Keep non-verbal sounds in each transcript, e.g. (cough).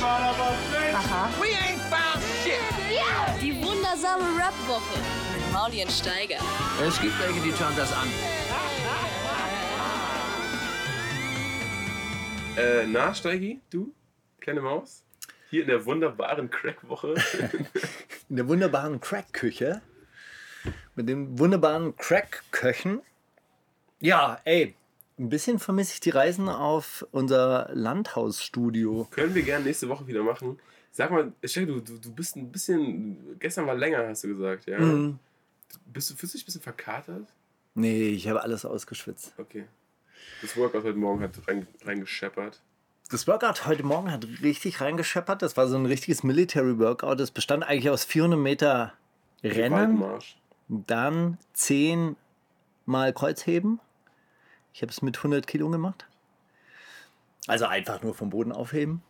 Aha. We ain't found shit. Die wundersame Rap-Woche mit Maulien Steiger. Es gibt welche, die schauen das an. Äh, na, Steigi, du, kleine Maus, hier in der wunderbaren Crack-Woche. (laughs) In der wunderbaren Crack-Küche. Mit den wunderbaren Crack-Köchen. Ja, ey, ein bisschen vermisse ich die Reisen auf unser Landhausstudio. Können wir gerne nächste Woche wieder machen. Sag mal, Steigi, du, du, du bist ein bisschen, gestern war länger, hast du gesagt, ja? Mhm. Bist du, fühlst du dich ein bisschen verkatert? Nee, ich habe alles ausgeschwitzt. Okay. Das Workout heute Morgen hat rein, reingescheppert. Das Workout heute Morgen hat richtig reingescheppert. Das war so ein richtiges Military Workout. Das bestand eigentlich aus 400 Meter Rennen, Waldmarsch. dann 10 Mal Kreuzheben. Ich habe es mit 100 Kilo gemacht. Also einfach nur vom Boden aufheben.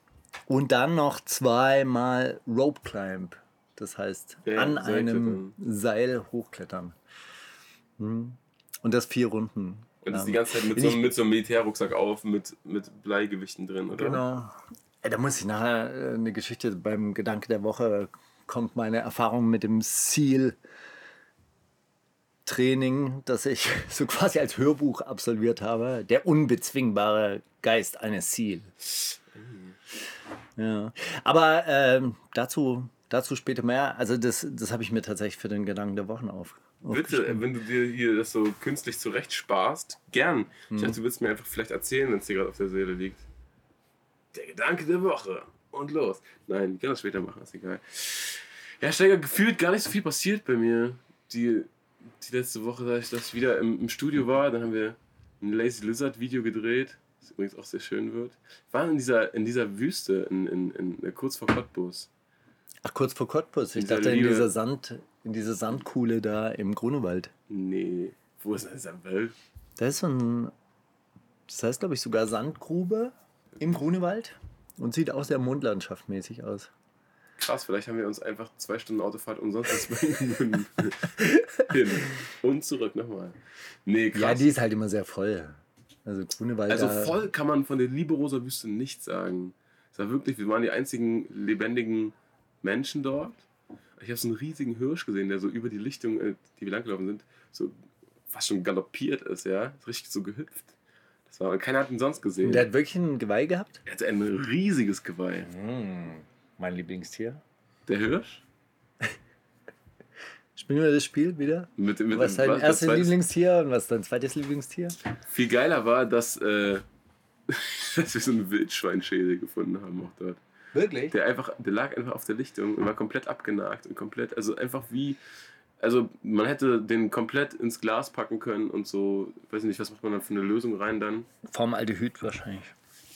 Und dann noch zweimal Rope Climb. Das heißt, Ja, an Seilklettern. einem Seil hochklettern. Hm. Und das vier Runden. Und das ist die lang. ganze Zeit mit so, mit so einem Militärrucksack auf, mit, mit Bleigewichten drin, oder? Genau. Ey, da muss ich nachher äh, eine Geschichte beim Gedanke der Woche kommt meine Erfahrung mit dem Seal Training, das ich (laughs) so quasi als Hörbuch absolviert habe. Der unbezwingbare Geist eines Seal. Ja. Aber ähm, dazu, dazu später mehr. Also das, das habe ich mir tatsächlich für den Gedanken der Wochen auf. Bitte, wenn du dir hier das so künstlich zurecht sparst, gern. Hm. Ich dachte, du willst mir einfach vielleicht erzählen, wenn es dir gerade auf der Seele liegt. Der Gedanke der Woche. Und los. Nein, ich kann das später machen, ist egal. Ja, Steiger, gefühlt gar nicht so viel passiert bei mir. Die, die letzte Woche, da ich, ich wieder im, im Studio war, dann haben wir ein Lazy Lizard Video gedreht, das übrigens auch sehr schön wird. Wir waren in dieser, in dieser Wüste, in, in, in, kurz vor Cottbus. Ach, kurz vor Cottbus. Ich dachte in dieser Sand, in dieser Sandkuhle da im Grunewald. Nee, wo ist denn dieser Welt? Da ist so ein, das heißt glaube ich sogar Sandgrube im Grunewald und sieht auch sehr mondlandschaftmäßig aus. Krass, vielleicht haben wir uns einfach zwei Stunden Autofahrt umsonst. (laughs) Hin und zurück nochmal. Nee, krass. Ja, die ist halt immer sehr voll. Also Grunewald. also voll kann man von der Liberoser Wüste nicht sagen. Es war wirklich, wir waren die einzigen lebendigen Menschen dort. Ich habe so einen riesigen Hirsch gesehen, der so über die Lichtung, äh, die wir langgelaufen sind, so fast schon galoppiert ist, ja. Ist richtig so gehüpft. Das war, keiner hat ihn sonst gesehen. Der hat wirklich ein Geweih gehabt. er hatte ein riesiges Geweih. Mein Lieblingstier. Der Hirsch? (laughs) Spielen wir das Spiel wieder? Mit, mit Was ist dein erstes Lieblingstier und was ist dein zweites Lieblingstier? Viel geiler war, dass, äh, (laughs) dass wir so einen Wildschweinschädel gefunden haben auch dort. Wirklich? Der einfach, der lag einfach auf der Lichtung und war komplett abgenagt und komplett, also einfach wie, also man hätte den komplett ins Glas packen können und so, weiß nicht, was macht man da für eine Lösung rein dann? Formaldehyd wahrscheinlich.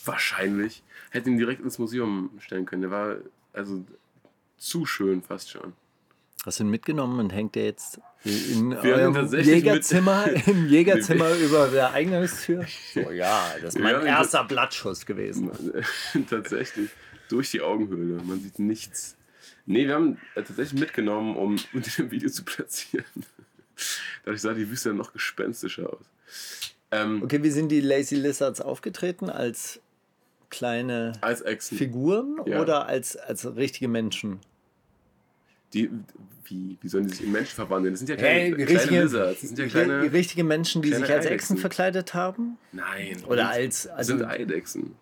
Wahrscheinlich. Hätte ihn direkt ins Museum stellen können. Der war also zu schön fast schon. Hast du ihn mitgenommen und hängt der jetzt in eurem mit- Jägerzimmer, im (laughs) Jägerzimmer über der Eingangstür? So, (laughs) ja, das ist mein erster Blattschuss gewesen. (laughs) tatsächlich. Durch die Augenhöhle. Man sieht nichts. Nee, wir haben äh, tatsächlich mitgenommen, um unter dem Video zu platzieren. Dadurch sah die Wüste dann noch gespenstischer aus. Ähm, Okay, wie sind die Lazy Lizards aufgetreten? Als kleine Als Echsen. Figuren Ja. oder als, als richtige Menschen? Die, wie, wie sollen die sich in Menschen verwandeln? Das sind ja kleine, Hey, kleine richtige, Lizards. Das sind ja kleine. richtige Menschen, die sich als Echsen Eidechsen. verkleidet haben? Nein. Oder als- Das also- sind Eidechsen.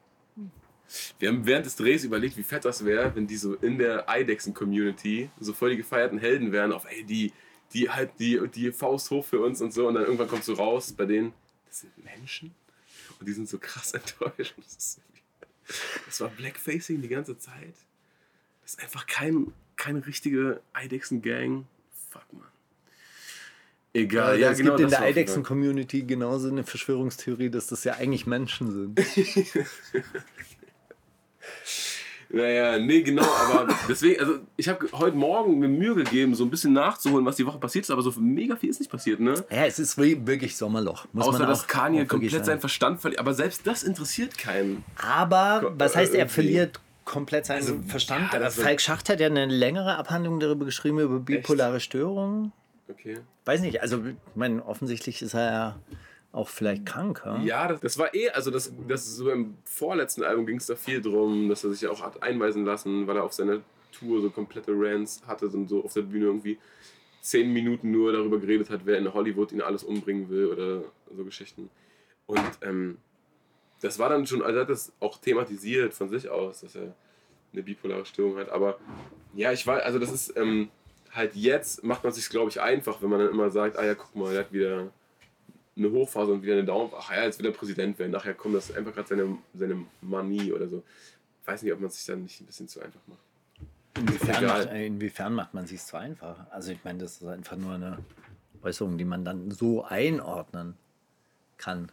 Wir haben während des Drehs überlegt, wie fett das wäre, wenn die so in der Eidechsen-Community so voll die gefeierten Helden wären, auf ey, die, die halt die, die Faust hoch für uns und so. Und dann irgendwann kommt so raus bei denen, das sind Menschen. Und die sind so krass (laughs) enttäuscht. Das, ist das war Blackfacing die ganze Zeit. Das ist einfach kein, keine richtige Eidechsen-Gang. Fuck, man. Egal, Also ja, es genau. gibt in der. Eidechsen-Community genauso eine Verschwörungstheorie, dass das ja eigentlich Menschen sind. (laughs) Naja, nee, genau, aber (laughs) deswegen, also ich habe heute Morgen mir Mühe gegeben, so ein bisschen nachzuholen, was die Woche passiert ist, aber so mega viel ist nicht passiert, ne? ja, es ist wir- wirklich Sommerloch. Muss Außer, man dass auch, Kanye auch wirklich komplett sagen. seinen Verstand verliert. Aber selbst das interessiert keinen. Aber was heißt, er irgendwie. verliert komplett seinen Also, Verstand? ja, also- Falk Schacht hat ja eine längere Abhandlung darüber geschrieben, über bipolare Störungen. Okay. Weiß nicht, also ich meine, offensichtlich ist er ja auch vielleicht krank. Ja? Ja, das, das war eh, also das, das so beim vorletzten Album ging es da viel drum, dass er sich ja auch hat einweisen lassen, weil er auf seiner Tour so komplette Rants hatte und so auf der Bühne irgendwie zehn Minuten nur darüber geredet hat, wer in Hollywood ihn alles umbringen will oder so Geschichten. Und ähm, das war dann schon, also er hat das auch thematisiert von sich aus, dass er eine bipolare Störung hat. Aber ja, ich weiß, also das ist ähm, halt jetzt macht man sich glaube ich einfach, wenn man dann immer sagt, ah ja, guck mal, er hat wieder eine Hochphase und wieder eine Daumen. Ach ja, jetzt will er Präsident werden. Nachher kommt das einfach gerade seine, seine Manie oder so. Ich weiß nicht, ob man sich dann nicht ein bisschen zu einfach macht. Inwiefern macht, inwiefern macht man sich so einfach? Also ich meine, das ist einfach nur eine Äußerung, die man dann so einordnen kann.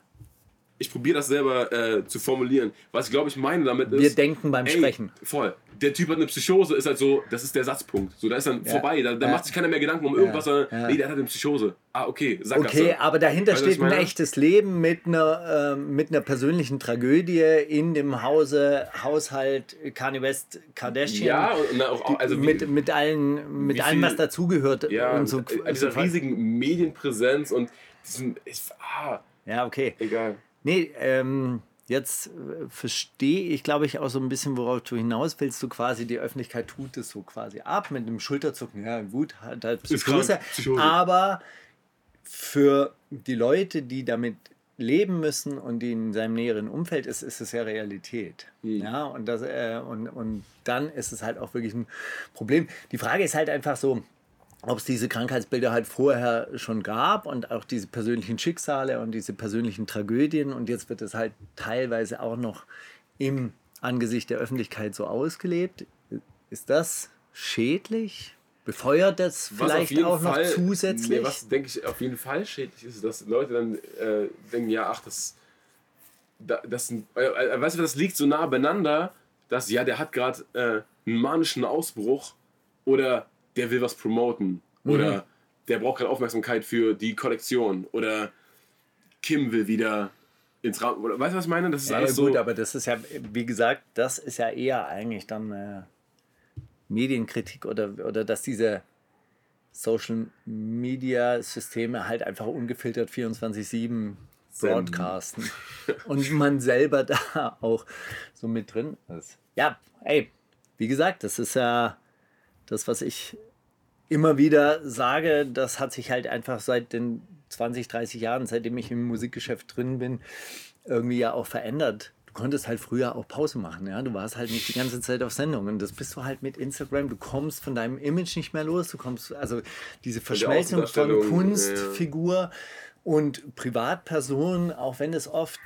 Ich probiere das selber äh, zu formulieren. Was ich glaube ich meine damit ist. Wir denken beim ey, Sprechen. Voll. Der Typ hat eine Psychose, ist halt so, das ist der Satzpunkt. So, da ist dann Ja. vorbei. Da, da Ja. macht sich keiner mehr Gedanken um irgendwas, sondern Ja. nee, der hat halt eine Psychose. Ah, okay, Sackgasse. Okay, aber dahinter Weißt steht ein echtes Leben mit einer, ähm, mit einer persönlichen Tragödie in dem Hause, Haushalt Kanye West Kardashian. Ja, und auch, also wie, mit, mit allen, mit allem, was dazugehört. ja, und so, äh, dieser so- riesigen Medienpräsenz und diesem. Ich, ah, Ja, okay. egal. Nee, ähm, jetzt äh, verstehe ich, glaube ich, auch so ein bisschen, worauf du hinaus willst. Du quasi, die Öffentlichkeit tut es so quasi ab mit einem Schulterzucken. Ja, gut, hat halt Psychose. Aber für die Leute, die damit leben müssen und die in seinem näheren Umfeld ist, ist es ja Realität. Hm. Ja, und, das, äh, und, und dann ist es halt auch wirklich ein Problem. Die Frage ist halt einfach so, ob es diese Krankheitsbilder halt vorher schon gab und auch diese persönlichen Schicksale und diese persönlichen Tragödien und jetzt wird es halt teilweise auch noch im Angesicht der Öffentlichkeit so ausgelebt. Ist das schädlich? Befeuert das vielleicht auch noch Fall- zusätzlich? Nee, was denke ich auf jeden Fall schädlich ist, dass Leute dann äh, denken, ja, ach, das. da- das sind- äh, äh, weißt du, das liegt so nah beieinander, dass ja, der hat gerade äh, einen manischen Ausbruch oder der will was promoten Mhm. oder der braucht gerade Aufmerksamkeit für die Kollektion oder Kim will wieder ins Raum. Weißt du, was ich meine? Das ist Ja, alles gut, so. aber das ist ja, wie gesagt, das ist ja eher eigentlich dann äh, Medienkritik oder, oder dass diese Social Media Systeme halt einfach ungefiltert 24-7 broadcasten und man selber da auch so mit drin ist. Ja, ey, wie gesagt, das ist ja das, was ich immer wieder sage, das hat sich halt einfach seit den 20, 30 Jahren, seitdem ich im Musikgeschäft drin bin, irgendwie ja auch verändert. Du konntest halt früher auch Pause machen, ja. Du warst halt nicht die ganze Zeit auf Sendung. Und das bist du halt mit Instagram. Du kommst von deinem Image nicht mehr los. Du kommst, also diese Verschmelzung von Kunstfigur und Privatperson, auch wenn es oft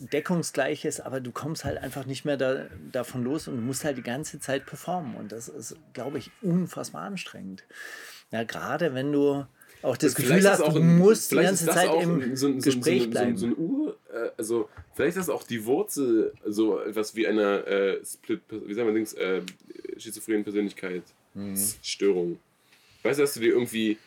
deckungsgleich ist, aber du kommst halt einfach nicht mehr da, davon los und du musst halt die ganze Zeit performen. Und das ist, glaube ich, unfassbar anstrengend. Ja, gerade wenn du auch das Gefühl Vielleicht ist hast, auch du ein- musst die ganze Zeit im so, so, Gespräch so, bleiben. So, ein Ur, äh, also vielleicht ist das auch die Wurzel so etwas wie einer äh, Split, wie sagen wir Dings, äh, schizophrenen Persönlichkeitsstörung. Weißt du, dass du dir irgendwie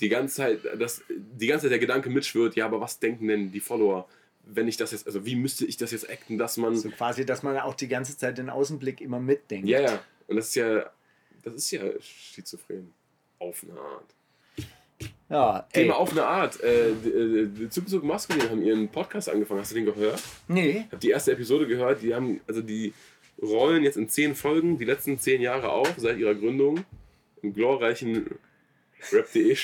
die ganze Zeit, dass die ganze Zeit der Gedanke mitschwirrt, ja, aber was denken denn die Follower, wenn ich das jetzt, also wie müsste ich das jetzt acten, dass man, so quasi, dass man auch die ganze Zeit den Außenblick immer mitdenkt. ja, ja, und das ist ja, das ist ja schizophren. Auf eine Art. ja ey. Thema auf eine Art. Äh, die Zug Zug Maskulin haben ihren Podcast angefangen. Hast du den gehört? Nee. Ich habe die erste Episode gehört. Die haben, also die rollen jetzt in zehn Folgen die letzten zehn Jahre auf seit ihrer Gründung im glorreichen Rap.de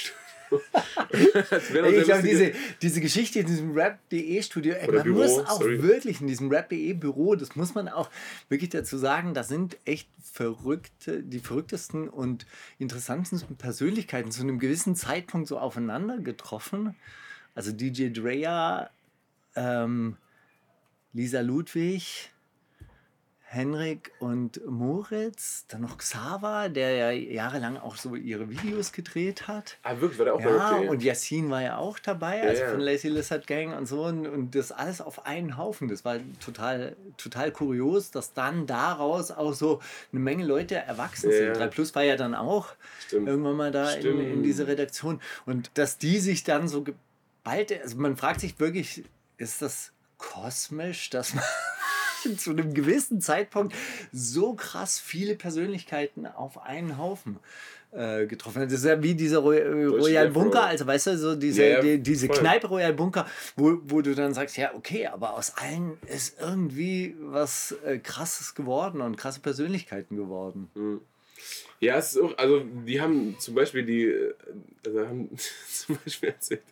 Ich glaube, diese, diese Geschichte in diesem Rap.de Studio, ey, Oder man Büro, muss auch sorry. wirklich in diesem Rap.de Büro, das muss man auch wirklich dazu sagen, da sind echt verrückte, die verrücktesten und interessantesten Persönlichkeiten zu einem gewissen Zeitpunkt so aufeinander getroffen. Also DJ Drea, ähm, Lisa Ludwig, Henrik und Moritz, dann noch Xaver, der ja jahrelang auch so ihre Videos gedreht hat. Ah, wirklich, war der auch bei Ja, und Yassin war ja auch dabei, also ja. von Lazy Lizard Gang und so. Und, und das alles auf einen Haufen. Das war total, total kurios, dass dann daraus auch so eine Menge Leute erwachsen Ja, sind. ja. 3 Plus war ja dann auch Stimmt. irgendwann mal da in, in diese Redaktion. Und dass die sich dann so geballt, also man fragt sich wirklich, ist das kosmisch, dass man (laughs) zu einem gewissen Zeitpunkt so krass viele Persönlichkeiten auf einen Haufen äh, getroffen hat. Das ist ja wie dieser Roy äh, Royal. Bunker, also weißt du, so diese, ja, die, diese voll. Kneipe Royal Bunker, wo, wo du dann sagst, ja, okay, aber aus allen ist irgendwie was äh, krasses geworden und krasse Persönlichkeiten geworden. Ja, es ist auch, also die haben zum Beispiel die, äh, also haben (laughs) zum Beispiel erzählt,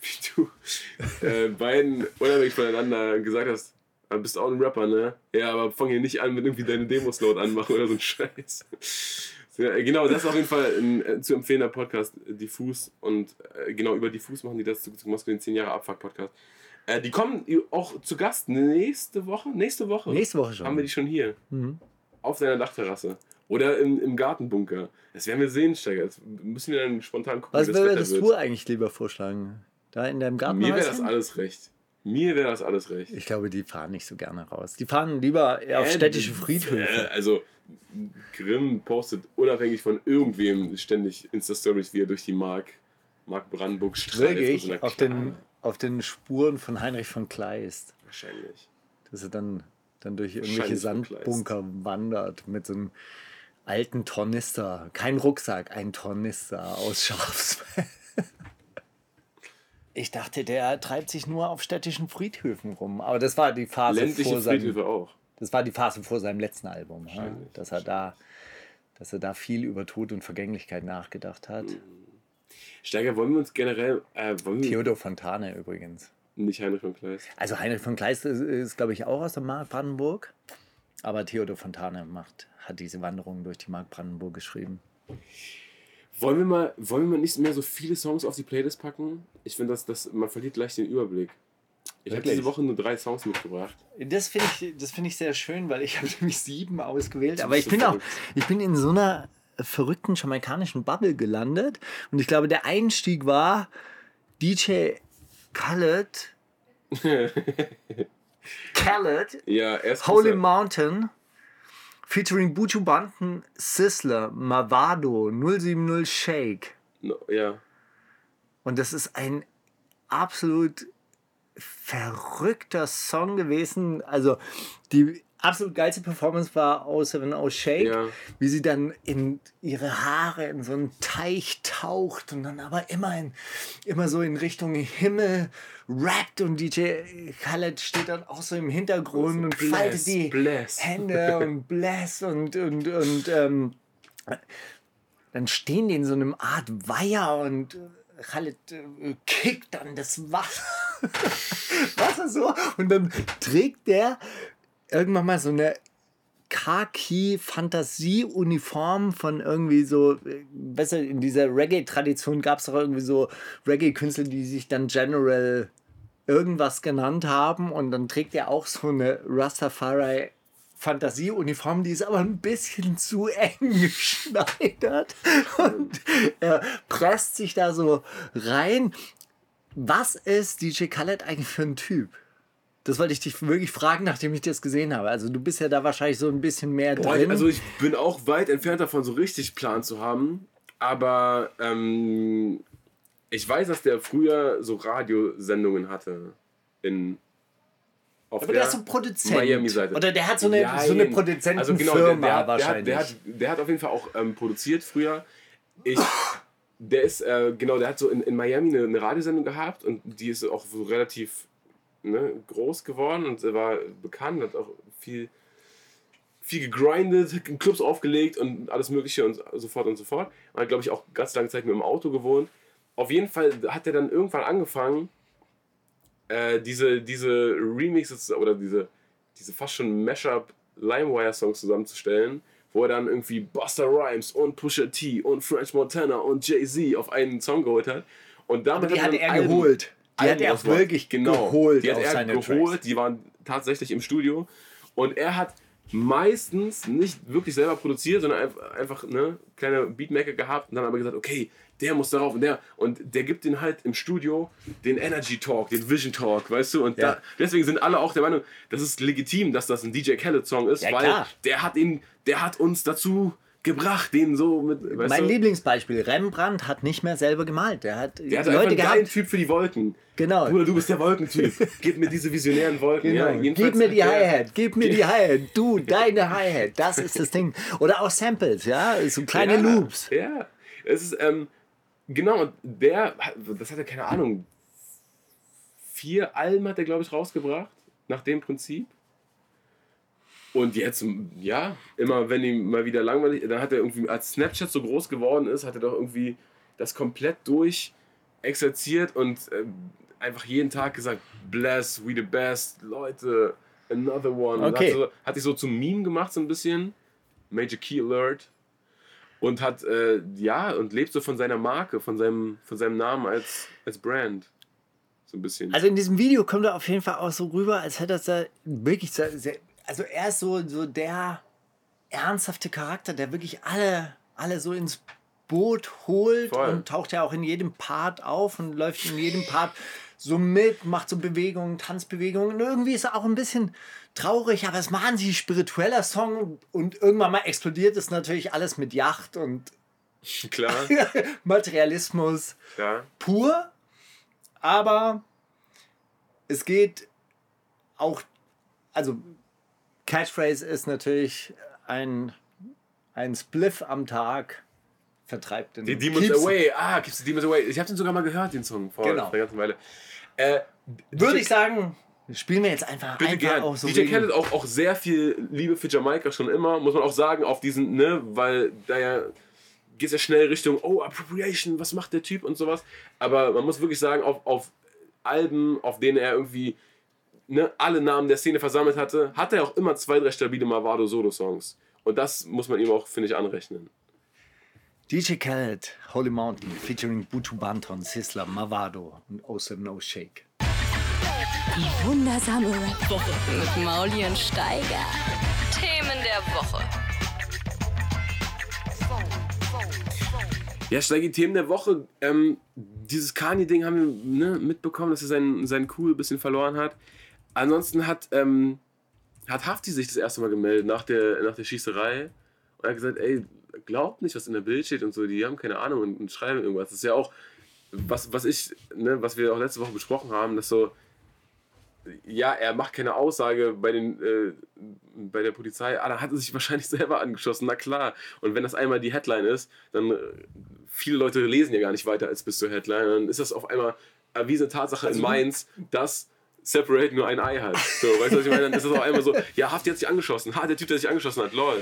wie du äh, beiden unabhängig voneinander gesagt hast, "Ah, bist auch ein Rapper, ne? Ja, aber fang hier nicht an mit irgendwie deine Demos laut anmachen oder so ein Scheiß. (laughs) Ja, genau, das ist auf jeden Fall ein äh, zu empfehlender Podcast, äh, Diffus. Und äh, genau über Diffus machen die das zu, zu Moskau den 10 Jahre Abfuck-Podcast. Äh, die kommen auch zu Gast nächste Woche. Nächste Woche. Nächste Woche schon. Haben wir die schon hier. Mhm. Auf deiner Dachterrasse. Oder im, im Gartenbunker. Das werden wir sehen, Steiger. Das müssen wir dann spontan gucken, Was wie das würdest Wetter du wird. eigentlich lieber vorschlagen? Da in deinem Garten? Mir wäre das alles recht. Mir wäre das alles recht. Ich glaube, die fahren nicht so gerne raus. Die fahren lieber eher auf Äh, städtische Äh, Friedhöfe. also, Grimm postet unabhängig von irgendwem ständig Insta-Stories, wie er durch die Mark, Mark Brandenburg streift. so auf den, auf den Spuren von Heinrich von Kleist. Wahrscheinlich. Dass er dann, dann durch irgendwelche. Sandbunker wandert mit so einem alten Tornister. Kein Rucksack, ein Tornister aus Schafsfell. Ich dachte, der treibt sich nur auf städtischen Friedhöfen rum. Aber das war die Phase Ländliche vor seinem, Friedhöfe auch. Das war die Phase vor seinem letzten Album, ja? Dass er da, dass er da viel über Tod und Vergänglichkeit nachgedacht hat. Mhm. Steiger, wollen wir uns generell, äh, Theodor Fontane übrigens. nicht Heinrich von Kleist? Also Heinrich von Kleist ist, ist glaube ich, auch aus der Mark Brandenburg. Aber Theodor Fontane macht, hat diese Wanderung durch die Mark Brandenburg geschrieben. Wollen wir mal, wollen wir mal nicht mehr so viele Songs auf die Playlist packen? Ich finde, dass das, man verliert gleich den Überblick. Ich habe diese Woche nur drei Songs mitgebracht. Das finde ich, das finde ich sehr schön, weil ich habe (laughs) nämlich sieben ausgewählt. Aber ich so bin auch, verrückt. ich bin in so einer verrückten jamaikanischen Bubble gelandet. Und ich glaube, der Einstieg war DJ Khaled. (laughs) Khaled Ja, erst Holy Mountain featuring Buju Banton, Sizzler, Mavado, 070 Shake. No, ja. Und das ist ein absolut verrückter Song gewesen. Also die absolut geilste Performance war 070 Shake, Ja. wie sie dann in ihre Haare in so einen Teich taucht und dann aber immer, in, immer so in Richtung Himmel rappt und DJ Khaled steht dann auch so im Hintergrund und bless, faltet die bless. Hände und (laughs) bless und, und, und ähm, dann stehen die in so einem Art Weiher und Khaled äh, kickt dann das Wasser, (laughs) Wasser so und dann trägt der irgendwann mal so eine Khaki-Fantasie-Uniform von irgendwie so, besser in dieser Reggae-Tradition gab es doch irgendwie so Reggae-Künstler, die sich dann General irgendwas genannt haben und dann trägt er auch so eine Rastafari Fantasieuniform, die ist aber ein bisschen zu eng (laughs) geschneidert und er presst sich da so rein. Was ist DJ Khaled eigentlich für ein Typ? Das wollte ich dich wirklich fragen, nachdem ich das gesehen habe. Also du bist ja da wahrscheinlich so ein bisschen mehr Boah, drin. also ich bin auch weit entfernt davon, so richtig Plan zu haben. Aber ähm, ich weiß, dass der früher so Radiosendungen hatte. In, auf aber der ist so ein Produzent. Miami-Seite. Oder der hat so eine, Jein. so eine Produzentenfirma also genau, der, der, hat, der, wahrscheinlich. hat, der, hat, der hat auf jeden Fall auch ähm, produziert früher. Ich, der ist, äh, genau, der hat so in, in Miami eine, eine Radiosendung gehabt und die ist auch so relativ ne, groß geworden und er war bekannt, hat auch viel, viel gegrindet, in Clubs aufgelegt und alles Mögliche und so fort und so fort. Und hat, glaube ich, auch ganz lange Zeit mit dem Auto gewohnt. Auf jeden Fall hat er dann irgendwann angefangen, äh, diese, diese Remixes oder diese, diese fast schon Mashup LimeWire-Songs zusammenzustellen, wo er dann irgendwie Busta Rhymes und Pusha T und French Montana und Jay-Z auf einen Song geholt hat. Und damit die hat er Alben- geholt. Die hat er wirklich genau. geholt Die hat er geholt, Tracks. die waren tatsächlich im Studio. Und er hat meistens nicht wirklich selber produziert, sondern einfach, einfach ne, kleine Beatmaker gehabt und dann aber gesagt, okay, der muss darauf und der und der gibt den halt im Studio den Energy Talk, den Vision Talk, weißt du? Und Ja. da, deswegen sind alle auch der Meinung, das ist legitim, dass das ein DJ Khaled Song ist, Ja, weil klar. der hat ihn, der hat uns dazu gebracht, den so mit. Weißt Mein du? Lieblingsbeispiel, Rembrandt hat nicht mehr selber gemalt. Der hat Der hat einfach Leute einen geilen gehabt. Typ für die Wolken. Genau. Bruder, du bist der Wolkentyp. (laughs) Gib mir diese visionären Wolken. Genau. Ja, gib mir die Hi-Hat, gib mir die Hi-Hat, du, deine Hi-Hat, das ist das Ding. Oder auch Samples, ja, so kleine ja, Loops. Ja, es ist, ähm, genau, und der, hat- das hat er, keine Ahnung, vier Alben hat er, glaube ich, rausgebracht, nach dem Prinzip. Und jetzt, ja, immer wenn ihm mal wieder langweilig, dann hat er irgendwie, als Snapchat so groß geworden ist, hat er doch irgendwie das komplett durch exerziert und äh, einfach jeden Tag gesagt, bless, we the best, Leute, another one. Okay. Hat, so, hat sich so zum Meme gemacht so ein bisschen, Major Key Alert. Und hat, äh, ja, und lebt so von seiner Marke, von seinem, von seinem Namen als, als Brand. So ein bisschen. Also in diesem Video kommt er auf jeden Fall auch so rüber, als hätte er da wirklich sehr, sehr, also er ist so, so der ernsthafte Charakter, der wirklich alle, alle so ins Boot holt Voll. und taucht ja auch in jedem Part auf und läuft in jedem Part so mit, macht so Bewegungen, Tanzbewegungen. Und irgendwie ist er auch ein bisschen traurig, aber es ein wahnsinnig spiritueller Song und irgendwann mal explodiert es natürlich alles mit Yacht und (laughs) Klar, (laughs) Materialismus ja. pur, aber es geht auch, also Catchphrase ist natürlich ein, ein Spliff am Tag vertreibt den Die Demons Keeps- Away. Ah, gibt's die Demons Away. Ich habe den sogar mal gehört, den Song, vor Genau. einer ganzen Weile. Äh, Würde DJ ich sagen, spielen wir jetzt einfach, Bitte einfach gern. auch so DJ Khaled auch, auch sehr viel Liebe für Jamaika schon immer, muss man auch sagen, auf diesen, ne, weil da ja geht es ja schnell Richtung, oh, Appropriation, was macht der Typ und sowas. Aber man muss wirklich sagen, auf, auf Alben, auf denen er irgendwie ne, alle Namen der Szene versammelt hatte, hat er auch immer zwei, drei stabile Mavado-Solo-Songs. Und das muss man ihm auch, finde ich, anrechnen. DJ Khaled, Holy Mountain, featuring Butu Banton, Sisla, Mavado und Awesome No Shake. Die wundersame Rap-Woche mit Mauli und Steiger. Themen der Woche. Ja, Steigi, Themen der Woche. Ähm, dieses Kanye-Ding haben wir ne, mitbekommen, dass er seinen, seinen Cool ein bisschen verloren hat. Ansonsten hat, ähm, hat Hafti sich das erste Mal gemeldet nach der, nach der Schießerei und hat gesagt, ey, glaubt nicht, was in der Bild steht und so, die haben keine Ahnung und, und schreiben irgendwas. Das ist ja auch, was, was ich, ne, was wir auch letzte Woche besprochen haben, dass so, ja, er macht keine Aussage bei, den, äh, bei der Polizei, ah, da hat er sich (laughs) wahrscheinlich selber angeschossen, na klar. Und wenn das einmal die Headline ist, dann äh, viele Leute lesen ja gar nicht weiter als bis zur Headline. Dann ist das auf einmal erwiesene Tatsache in Mainz, dass Separate nur ein Ei hat. So, weißt du, was ich meine? Dann ist das auf einmal so, ja, Hafti hat sich angeschossen. Ha, der Typ, der sich angeschossen hat, lol.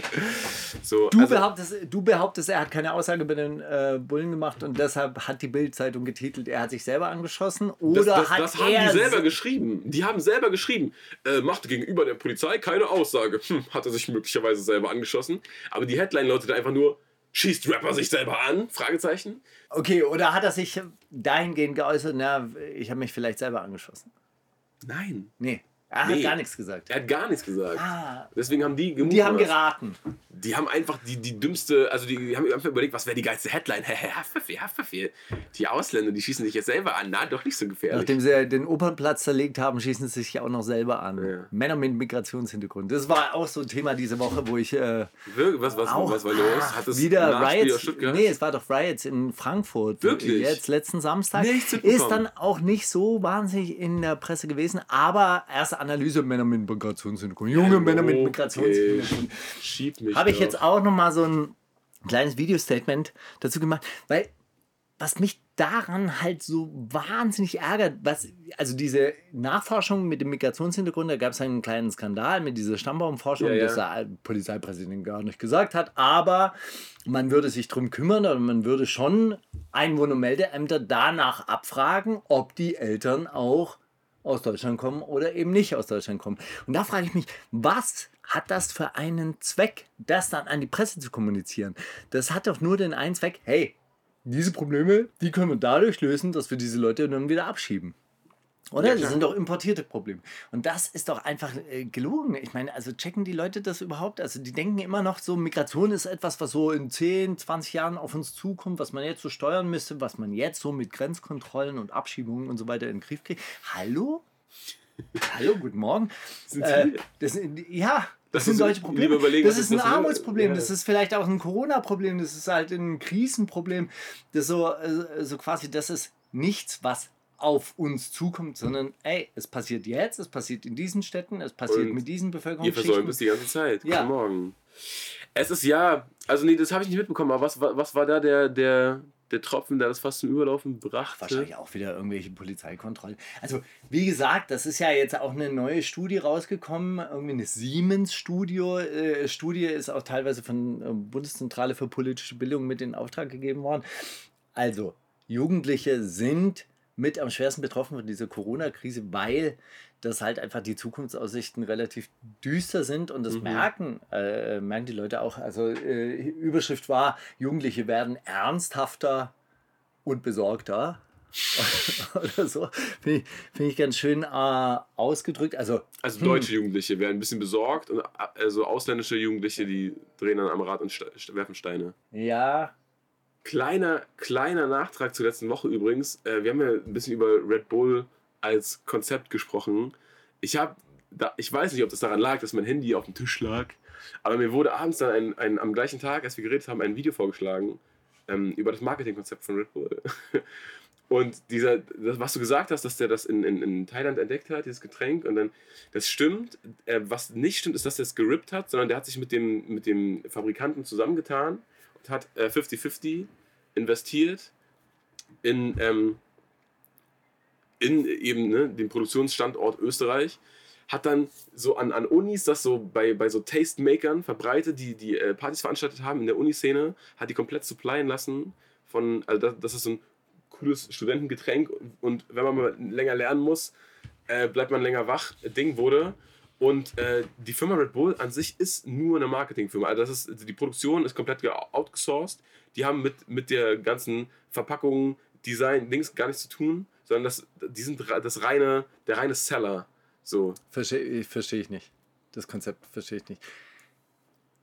So, Du, also, behauptest, du behauptest, er hat keine Aussage bei den äh, Bullen gemacht und deshalb hat die Bild-Zeitung getitelt, er hat sich selber angeschossen. Oder das, das, hat das haben er die selber se- geschrieben. Die haben selber geschrieben. Äh, machte gegenüber der Polizei keine Aussage. Hm, hat er sich möglicherweise selber angeschossen. Aber die Headline lautete einfach nur: Schießt Rapper sich selber an? Fragezeichen. Okay, oder hat er sich dahingehend geäußert, na, ich habe mich vielleicht selber angeschossen? Nein. Nee, er Nee. hat gar nichts gesagt. Er hat gar nichts gesagt. Ah. Deswegen haben die Die haben geraten. Die haben einfach die, die dümmste, also die haben einfach überlegt, was wäre die geilste Headline? (laughs) Haftbefehl, Haftbefehl. Die Ausländer, die schießen sich jetzt selber an. Na, doch nicht so gefährlich. Nachdem sie den Opernplatz zerlegt haben, schießen sie sich auch noch selber an. Ja. Männer mit Migrationshintergrund. Das war auch so ein Thema diese Woche, wo ich äh, Wirklich? Was, was, auch was war los? Hat es wieder Riots. Stuttgart? Nee, es war doch Riots in Frankfurt. Wirklich? Jetzt letzten Samstag. Nichts mitbekommen. Ist dann auch nicht so wahnsinnig in der Presse gewesen, aber erste Analyse Männer mit Migrationshintergrund. Junge Männer mit. Migrationshintergrund. Schieb mich. Habe ich jetzt auch noch mal so ein kleines Video-Statement dazu gemacht, weil was mich daran halt so wahnsinnig ärgert, was, also diese Nachforschung mit dem Migrationshintergrund, da gab es einen kleinen Skandal mit dieser Stammbaumforschung, Ja, ja. das der Polizeipräsident gar nicht gesagt hat, aber man würde sich drum kümmern und man würde schon Einwohnermeldeämter danach abfragen, ob die Eltern auch aus Deutschland kommen oder eben nicht aus Deutschland kommen. Und da frage ich mich, was hat das für einen Zweck, das dann an die Presse zu kommunizieren? Das hat doch nur den einen Zweck, hey, diese Probleme, die können wir dadurch lösen, dass wir diese Leute dann wieder abschieben. Oder? Ja, das sind doch importierte Probleme. Und das ist doch einfach äh, gelogen. Ich meine, also checken die Leute das überhaupt? Also die denken immer noch so, Migration ist etwas, was so in 10, 20 Jahren auf uns zukommt, was man jetzt so steuern müsste, was man jetzt so mit Grenzkontrollen und Abschiebungen und so weiter in den Griff kriegt. Hallo? Hallo, guten Morgen. (laughs) Sind Äh, das, ja, Das sind ist- solche Probleme. das ist ein das- Armutsproblem, ja. das ist vielleicht auch ein Corona-Problem, das ist halt ein Krisenproblem. Das ist so, äh, so quasi, das ist nichts, was auf uns zukommt, sondern ey, es passiert jetzt, es passiert in diesen Städten, es passiert Und mit diesen Ihr Bevölkerungsschichten. versäumt es die ganze Zeit. Ja. Guten Morgen. Es ist ja, also nee, das habe ich nicht mitbekommen, aber was, war- was war da der, der, der Tropfen, der das fast zum Überlaufen brachte? Wahrscheinlich auch wieder irgendwelche Polizeikontrollen. Also, wie gesagt, das ist ja jetzt auch eine neue Studie rausgekommen, irgendwie eine Siemens-Studie. Äh, Studie ist auch teilweise von äh, Bundeszentrale für politische Bildung mit in Auftrag gegeben worden. Also, Jugendliche sind mit am schwersten betroffen von dieser Corona-Krise, weil das halt einfach die Zukunftsaussichten relativ düster sind und das Mhm. merken, äh, merken die Leute auch. Also äh, Überschrift war, Jugendliche werden ernsthafter und besorgter. (laughs) Oder so. Finde ich, find ich ganz schön äh, ausgedrückt. Also, Also Hm. deutsche Jugendliche werden ein bisschen besorgt und also ausländische Jugendliche, die drehen dann am Rad und werfen Steine. ja, Kleiner, kleiner Nachtrag zur letzten Woche übrigens. Äh, wir haben ja ein bisschen über Red Bull als Konzept gesprochen. Ich habe, ich weiß nicht, ob das daran lag, dass mein Handy auf dem Tisch lag, aber mir wurde abends dann ein, ein, am gleichen Tag, als wir geredet haben, ein Video vorgeschlagen ähm, über das Marketingkonzept von Red Bull. (laughs) Und dieser, das, was du gesagt hast, dass der das in, in, in Thailand entdeckt hat, dieses Getränk, und dann, das stimmt. Äh, was nicht stimmt, ist, dass der es gerippt hat, sondern der hat sich mit dem, mit dem Fabrikanten zusammengetan hat äh, 50-50 investiert in, ähm, in eben ne, den Produktionsstandort Österreich. Hat dann so an, an Unis das so bei, bei so Tastemakern verbreitet, die, die äh, Partys veranstaltet haben in der Uniszene, hat die komplett supplyen lassen. Von, also das, das ist so ein cooles Studentengetränk und wenn man mal länger lernen muss, äh, bleibt man länger wach. Ding wurde. Und äh, die Firma Red Bull an sich ist nur eine Marketingfirma. Also das ist, also die Produktion ist komplett ge- outgesourced. Die haben mit, mit der ganzen Verpackung, Design, Dings gar nichts zu tun, sondern das, die sind das reine, der reine Seller. So. verstehe versteh ich nicht. Das Konzept verstehe ich nicht.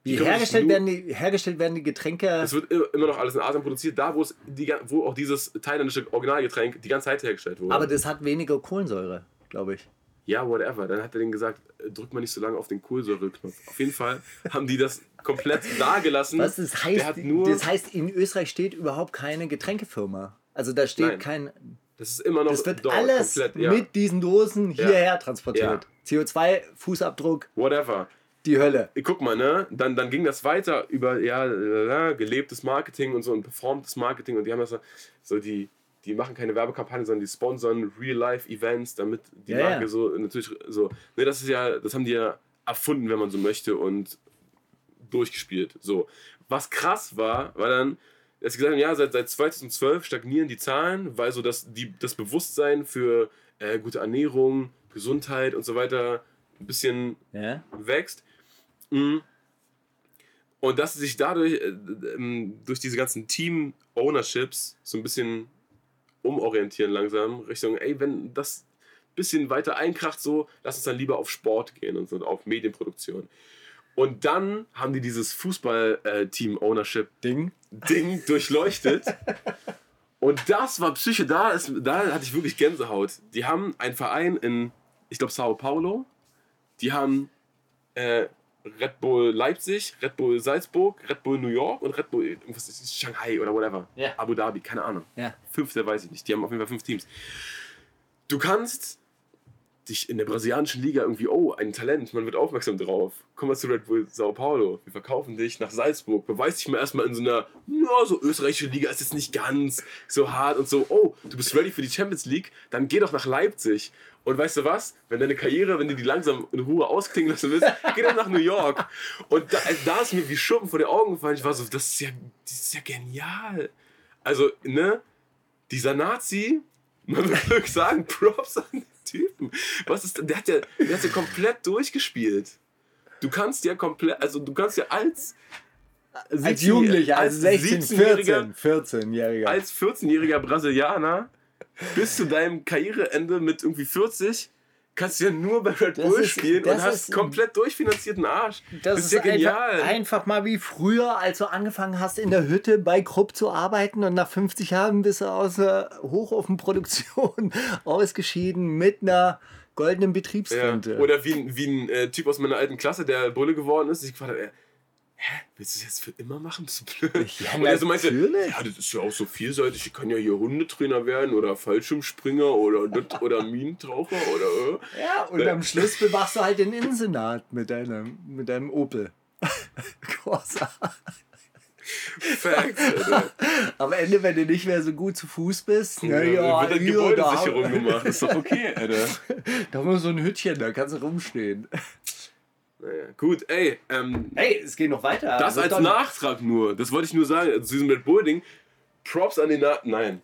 Wie hergestellt werden, die, hergestellt werden die Getränke. Es wird immer noch alles in Asien produziert, da wo, es die, wo auch dieses thailändische Originalgetränk die ganze Zeit hergestellt wurde. aber das hat weniger Kohlensäure, glaube ich. Ja, whatever. Dann hat er denen gesagt, äh, drück mal nicht so lange auf den Kohlensäureknopf. Auf jeden Fall haben die das komplett (laughs) dagelassen. Was das heißt, das heißt, in Österreich steht überhaupt keine Getränkefirma. Also da steht Nein. kein. das ist immer noch Das wird dort alles komplett, ja, mit diesen Dosen Ja. hierher transportiert. CO2, Fußabdruck, whatever. die Hölle. Guck mal, ne? Dann, dann ging das weiter über ja, gelebtes Marketing und so und performtes Marketing und die haben das so- so die die machen keine Werbekampagne, sondern die sponsern Real-Life-Events, damit die Ja, Marke ja. so natürlich so. Ne, das ist ja, das haben die ja erfunden, wenn man so möchte und durchgespielt. So. Was krass war, war dann, dass sie gesagt haben, ja, seit, seit 2012 stagnieren die Zahlen, weil so das, die, das Bewusstsein für äh, gute Ernährung, Gesundheit und so weiter ein bisschen Ja? wächst. Mm. Und dass sie sich dadurch, äh, ähm, durch diese ganzen Team-Ownerships so ein bisschen umorientieren langsam Richtung, ey, wenn das ein bisschen weiter einkracht, so, lass uns dann lieber auf Sport gehen und so, auf Medienproduktion. Und dann haben die dieses Fußball-Team-Ownership-Ding Ding. (laughs) durchleuchtet. Und das war Psyche, da, ist, da hatte ich wirklich Gänsehaut. Die haben einen Verein in, ich glaube, Sao Paulo. Die haben äh, Red Bull Leipzig, Red Bull Salzburg, Red Bull New York und Red Bull irgendwas ist Shanghai oder whatever. Ja. Abu Dhabi, keine Ahnung. Ja. Fünfte weiß ich nicht. Die haben auf jeden Fall fünf Teams. Du kannst dich in der brasilianischen Liga irgendwie, oh, ein Talent, man wird aufmerksam drauf. Komm mal zu Red Bull Sao Paulo. Wir verkaufen dich nach Salzburg. Beweis dich mal erstmal in so einer, ja, so österreichische Liga ist jetzt nicht ganz so hart und so, oh, du bist ready für die Champions League, dann geh doch nach Leipzig. Und weißt du was? Wenn deine Karriere, wenn du die langsam in Ruhe ausklingen lassen willst, (laughs) geh dann nach New York. Und da, da ist mir wie Schuppen vor den Augen gefallen. Ich war so, das ist ja, das ist ja genial. Also, ne? Dieser Nazi, man (laughs) würde wirklich sagen, Props an Typen. Was ist, der hat ja, der hat ja komplett durchgespielt. Du kannst ja komplett, also du kannst ja als Als Jugendlicher, als 16, 17-Jähriger 14, 14-Jähriger. als 14-jähriger Brasilianer bis zu deinem Karriereende mit irgendwie 40 kannst du ja nur bei Red Das Bull ist- spielen das und hast ist- komplett durchfinanzierten Arsch. Das, ist ist ja genial. Einfach, einfach mal wie früher, als du angefangen hast, in der Hütte bei Krupp zu arbeiten und nach 50 Jahren bist du aus der Hochofenproduktion (laughs) ausgeschieden mit einer goldenen Ja. Betriebsrente. Oder wie, ein- wie ein äh, Typ aus meiner alten Klasse, der Bulle geworden ist, sich gefragt hat, äh, hä, willst du das jetzt für immer machen? Bist du blöd? Ja, Und er so meinte, ja, das ist ja auch so vielseitig, ich kann ja hier Hundetrainer werden oder Fallschirmspringer oder, das (laughs) oder Minentaucher oder... Äh. Ja, und am Schluss bewachst du halt den Innensenat mit deinem, mit deinem Opel. (laughs) Corsa. Facts, Alter. Am Ende, wenn du nicht mehr so gut zu Fuß bist, na Ja, ja, wird dann Gebäudesicherung da, gemacht, ist doch okay, Alter. (laughs) da haben wir so ein Hütchen, da kannst du rumstehen. Naja, gut, ey, ähm, Hey, es geht noch weiter. das Also als Nachtrag nur, das wollte ich nur sagen, also zu diesem Red Bull-Ding, Props an den Na Nein,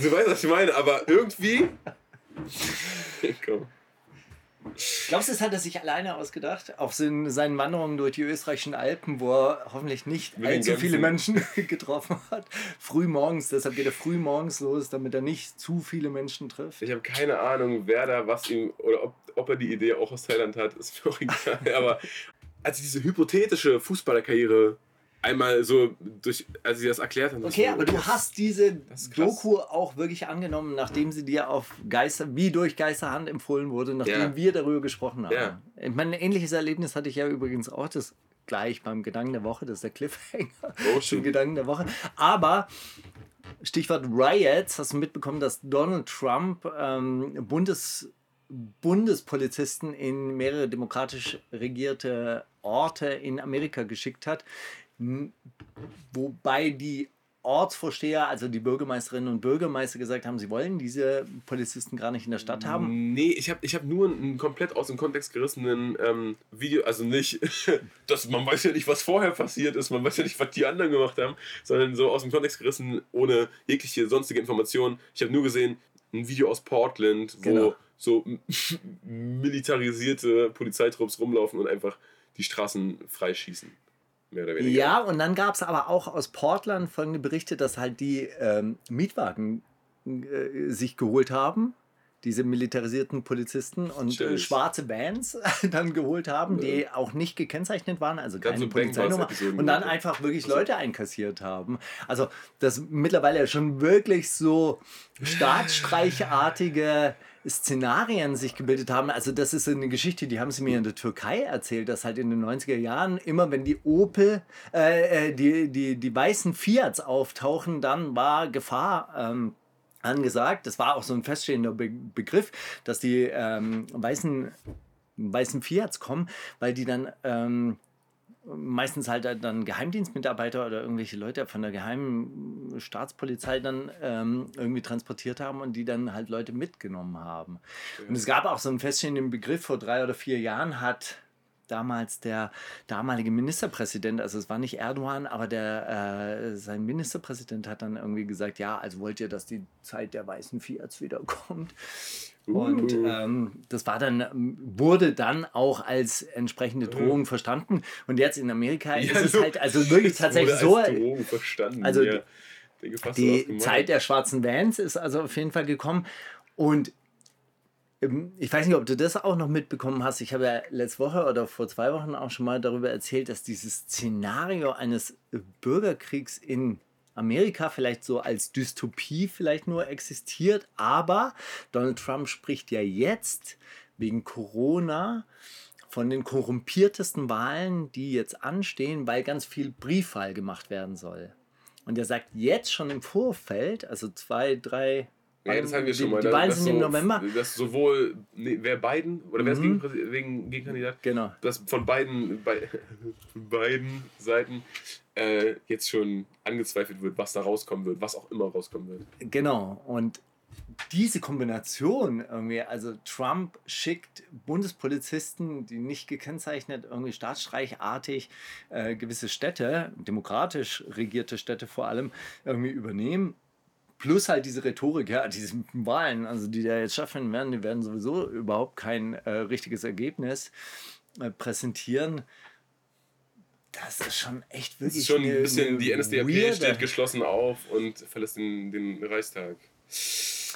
du weißt, was ich meine, aber irgendwie... (laughs) Komm. Glaubst du, das hat er sich alleine ausgedacht? Auf seinen, seinen Wanderungen durch die österreichischen Alpen, wo er hoffentlich nicht Mit allzu viele Menschen (laughs) getroffen hat. Früh morgens, deshalb geht er früh morgens los, damit er nicht zu viele Menschen trifft. Ich habe keine Ahnung, wer da was ihm oder ob, ob er die Idee auch aus Thailand hat, ist mir auch (laughs) egal. Aber als sie diese hypothetische Fußballerkarriere einmal so durch, als sie das erklärt haben. Okay, so, aber du hast diese. Doku auch wirklich angenommen, nachdem sie dir auf Geister, wie durch Geisterhand empfohlen wurde, nachdem Ja. wir darüber gesprochen haben. Ja. Ich meine, ein ähnliches Erlebnis hatte ich ja übrigens auch, das gleich beim Gedanken der Woche, das ist der Cliffhanger. Oh, (laughs) stimmt. Gedanken der Woche. Aber Stichwort Riots, hast du mitbekommen, dass Donald Trump ähm, Bundes, Bundespolizisten in mehrere demokratisch regierte Orte in Amerika geschickt hat, wobei die Ortsvorsteher, also die Bürgermeisterinnen und Bürgermeister gesagt haben, sie wollen diese Polizisten gar nicht in der Stadt haben. Nee, ich habe ich hab nur einen komplett aus dem Kontext gerissenen ähm, Video, also nicht, (laughs) dass man weiß ja nicht, was vorher passiert ist, man weiß ja nicht, was die anderen gemacht haben, sondern so aus dem Kontext gerissen, ohne jegliche sonstige Information. Ich habe nur gesehen, ein Video aus Portland, wo Genau. so (laughs) militarisierte Polizeitrupps rumlaufen und einfach die Straßen freischießen. Mehr oder weniger. Ja, und dann gab es aber auch aus Portland folgende Berichte, dass halt die ähm, Mietwagen äh, sich geholt haben, diese militarisierten Polizisten und äh, schwarze Vans (laughs) dann geholt haben, die auch nicht gekennzeichnet waren, also Ganz keine so Polizeinummer. Und dann einfach wirklich Leute einkassiert haben. Also das mittlerweile schon wirklich so (laughs) staatsstreichartige Szenarien sich gebildet haben. Also das ist eine Geschichte, die haben sie mir in der Türkei erzählt, dass halt in den 90er Jahren immer, wenn die Opel, äh, äh, die, die, die weißen Fiats auftauchen, dann war Gefahr. Ähm, angesagt. Das war auch so ein feststehender Be Begriff, dass die ähm, weißen, weißen Fiats kommen, weil die dann ähm, meistens halt dann Geheimdienstmitarbeiter oder irgendwelche Leute von der geheimen Staatspolizei dann ähm, irgendwie transportiert haben und die dann halt Leute mitgenommen haben. Und es gab auch so einen feststehenden Begriff, vor drei oder vier Jahren hat damals der damalige Ministerpräsident, also es war nicht Erdogan, aber der, äh, sein Ministerpräsident hat dann irgendwie gesagt, ja, also wollt ihr, dass die Zeit der weißen Fiats wiederkommt? Und Uh. ähm, das war dann, ähm, wurde dann auch als entsprechende Drohung verstanden. Und jetzt in Amerika ist es so- halt also wirklich (laughs) tatsächlich so. als Drohung verstanden. Also ja. Denke Die. Zeit der schwarzen Vans ist also auf jeden Fall gekommen. Und ähm, ich weiß nicht, ob du das auch noch mitbekommen hast. Ich habe ja letzte Woche oder vor zwei Wochen auch schon mal darüber erzählt, dass dieses Szenario eines Bürgerkriegs in Amerika vielleicht so als Dystopie vielleicht nur existiert. Aber Donald Trump spricht ja jetzt wegen Corona von den korrumpiertesten Wahlen, die jetzt anstehen, weil ganz viel Briefwahl gemacht werden soll. Und er sagt jetzt schon im Vorfeld, also zwei, drei. Ja, das haben wir schon mal. Die dass- Wahlen sind im so- November. Dass sowohl, nee, wer Biden, oder wer ist Mhm. gegen, wegen Gegenkandidat? Genau. Dass von beiden, bei, (laughs) beiden Seiten äh, jetzt schon angezweifelt wird, was da rauskommen wird, was auch immer rauskommen wird. Genau. Und diese Kombination irgendwie, also Trump schickt Bundespolizisten, die nicht gekennzeichnet, irgendwie staatsstreichartig äh, gewisse Städte, demokratisch regierte Städte vor allem, irgendwie übernehmen. Plus halt diese Rhetorik, ja, diese Wahlen, also die da jetzt schaffen werden, die werden sowieso überhaupt kein äh, richtiges Ergebnis äh, präsentieren. Das ist schon echt wirklich ist schon eine- ein bisschen, die NSDAP weirde- steht geschlossen auf und verlässt den, den Reichstag.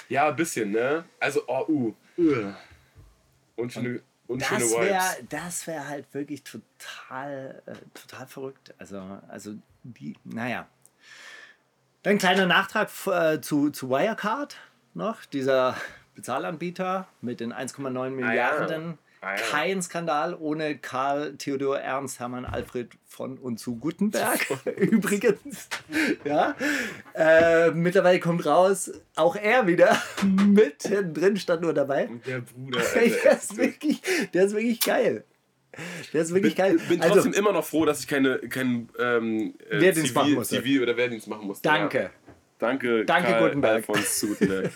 Ja, ein bisschen, ne? Also, oh, uh. uh. Unschöne, unschöne das Vibes. wäre das wär halt wirklich total, äh, total verrückt. Also, also die, naja. Dann kleiner Nachtrag äh, zu, zu Wirecard noch, dieser Bezahlanbieter mit den 1,9 Milliarden. Ah, ja. Kein Skandal ohne Karl Theodor Ernst Hermann Alfred von und zu Gutenberg. (laughs) (laughs) Übrigens. Ja. Äh, mittlerweile kommt raus, auch er wieder (laughs) mittendrin stand nur dabei. Der Bruder, Der ist wirklich, der ist wirklich geil. Der ist wirklich bin, geil. bin Also, trotzdem immer noch froh, dass ich keine, keinen ähm, äh, Wehrdienst machen Zivil, musste. Zivil oder Wehrdienst machen musste. Danke. Ja. Danke, Danke, Karl Gutenberg. (laughs)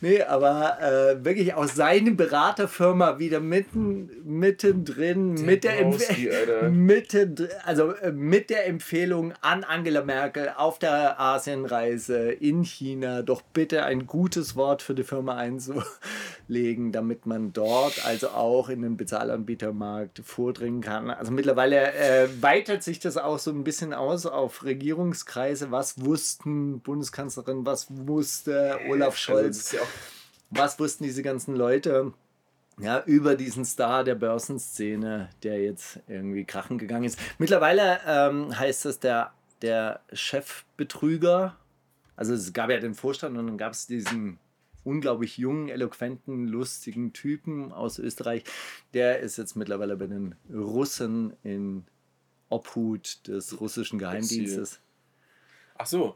Nee, aber äh, wirklich aus seiner Beraterfirma wieder mitten, mittendrin, mit der, Browski, Alter. Empf (laughs) mittendrin, also äh, mit der Empfehlung an Angela Merkel auf der Asienreise in China doch bitte ein gutes Wort für die Firma einzulegen, damit man dort also auch in den Bezahlanbietermarkt vordringen kann. Also mittlerweile äh, weitet sich das auch so ein bisschen aus auf Regierungskreise. Was wussten Bundeskanzlerin, was wusste Olaf Scholz? Also, das ist ja was wussten diese ganzen Leute ja, über diesen Star der Börsenszene, der jetzt irgendwie krachen gegangen ist. Mittlerweile ähm, heißt es der, der Chefbetrüger. Also es gab ja den Vorstand und dann gab es diesen unglaublich jungen, eloquenten, lustigen Typen aus Österreich. Der ist jetzt mittlerweile bei den Russen in Obhut des russischen Geheimdienstes. Ach so.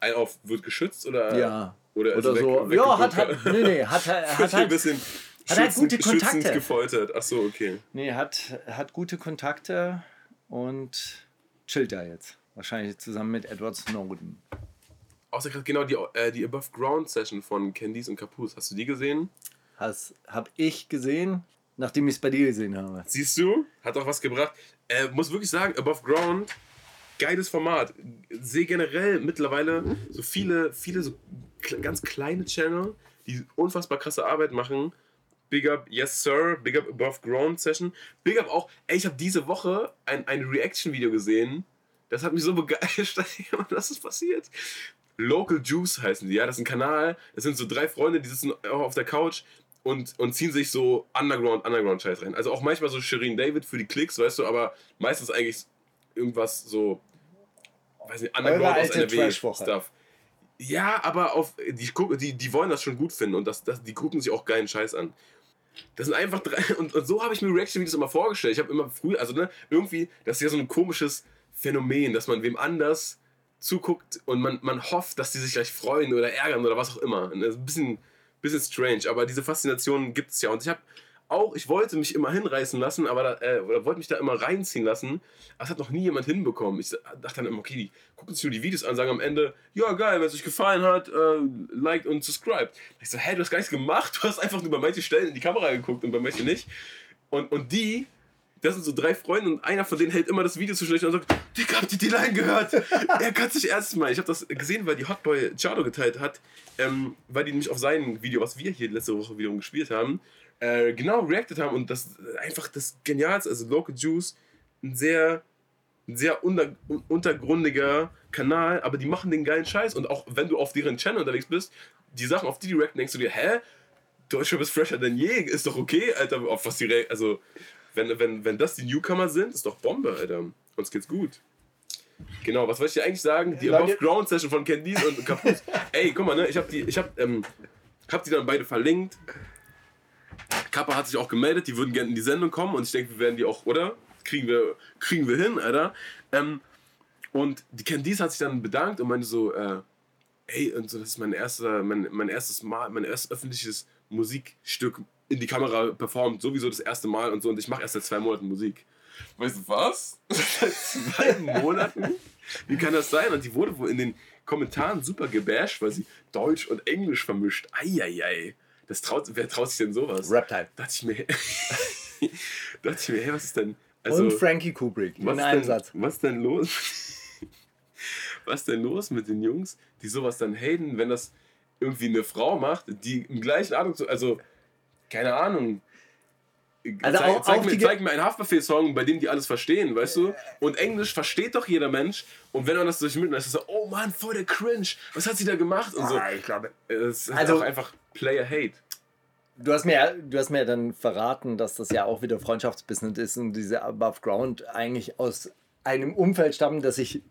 Ein auf wird geschützt oder? Ja. Oder, Oder also so. weg- Ja, hat, hat, nee, nee, hat, (laughs) hat, hat ein bisschen hat halt gute Kontakte. gefoltert. Ach so, okay. Nee, hat, hat gute Kontakte und chillt da jetzt. Wahrscheinlich zusammen mit Edward Snowden. Außer gerade genau die, äh, die Above Ground Session von Candice und Capus. Hast du die gesehen? Das habe ich gesehen, nachdem ich es bei dir gesehen habe. Siehst du? Hat auch was gebracht. Äh, muss wirklich sagen, Above Ground, geiles Format. Sehe generell mittlerweile so viele, viele so ganz kleine Channel, die unfassbar krasse Arbeit machen. Big up, yes sir, big up Above Ground Session. Big up auch, ey, ich habe diese Woche ein, ein Reaction-Video gesehen. Das hat mich so begeistert. (laughs) Was ist passiert? Local Juice heißen die, ja. Das ist ein Kanal. Das sind so drei Freunde, die sitzen auch auf der Couch und, und ziehen sich so Underground, Underground-Scheiß rein. Also auch manchmal so Shirin David für die Klicks, weißt du, aber meistens eigentlich irgendwas so, weiß nicht, Underground aus alte NRW Trash-Woche. Stuff. Ja, aber auf, die, die, die wollen das schon gut finden und das, das, die gucken sich auch geilen Scheiß an. Das sind einfach drei. (laughs) Und, und so habe ich mir Reaction-Videos immer vorgestellt. Ich habe immer früh, also ne, irgendwie, das ist ja so ein komisches Phänomen, dass man wem anders zuguckt und man, man hofft, dass die sich gleich freuen oder ärgern oder was auch immer. Und Das ist ein bisschen, bisschen strange, aber diese Faszination gibt es ja. Und ich habe auch, ich wollte mich immer hinreißen lassen, aber da, äh, oder wollte mich da immer reinziehen lassen, aber es hat noch nie jemand hinbekommen. Ich dachte dann immer, okay, die gucken sich nur die Videos an, sagen am Ende, ja geil, wenn es euch gefallen hat, äh, liked und subscribed. Ich so, hä, du hast gar nichts gemacht, du hast einfach nur bei manchen Stellen in die Kamera geguckt und bei manchen nicht. Und, und die, das sind so drei Freunde und einer von denen hält immer das Video zu schlecht und sagt, Digga, habt ihr die Line gehört? (laughs) er kann sich ernst meinen. Ich habe das gesehen, weil die Hotboy Chado geteilt hat, ähm, weil die nämlich auf sein Video, was wir hier letzte Woche wiederum gespielt haben, äh, genau reacted haben und das einfach das Genialste, also Local Juice, ein sehr, ein sehr unter, un- untergrundiger Kanal, aber die machen den geilen Scheiß und auch wenn du auf deren Channel unterwegs bist, die Sachen, auf die die reacten, denkst du dir, hä? Deutschrap ist fresher denn je, ist doch okay, Alter, auf was die, re- also, wenn, wenn, wenn das die Newcomer sind, ist doch Bombe, Alter. Uns geht's gut. Genau, was wollte ich dir eigentlich sagen? Die Leute- Above Ground Session von Candice und Kapuz. (laughs) Ey, guck mal, ne, ich hab die, ich hab, ähm, hab die dann beide verlinkt. Kappa hat sich auch gemeldet, die würden gerne in die Sendung kommen und ich denke, wir werden die auch, oder? Kriegen wir, kriegen wir hin, Alter. Ähm, und die Candice hat sich dann bedankt und meinte so, äh, ey, und so, das ist mein, erster, mein, mein erstes Mal, mein erstes öffentliches Musikstück in die Kamera performt, sowieso das erste Mal und so und ich mache erst seit zwei Monaten Musik. Weißt du was? (laughs) seit zwei Monaten? Wie kann das sein? Und die wurde wohl in den Kommentaren super gebasht, weil sie Deutsch und Englisch vermischt. Eieiei. Das traut, wer traut sich denn sowas? Reptile. Da dachte ich mir, (laughs) dachte ich mir, hey, was ist denn? Also, und Frankie Kubrick was in ist einem denn, Satz. Was denn los? (laughs) was denn los mit den Jungs, die sowas dann haten, wenn das irgendwie eine Frau macht, die im gleichen Atemzug, also keine Ahnung. Also zeig, auch- zeig, auch mir, zeig mir einen Haftbefehl-Song, bei dem die alles verstehen, weißt du? Und Englisch versteht doch jeder Mensch. Und wenn man das durch mit, dann ist es so, oh Mann, voll der Cringe. Was hat sie da gemacht? Und so. Ah, ich glaube. Es ist Also- auch einfach Player-Hate. Du hast, mir, du hast mir dann verraten, dass das ja auch wieder Freundschaftsbusiness ist und diese Above Ground eigentlich aus einem Umfeld stammen, das sich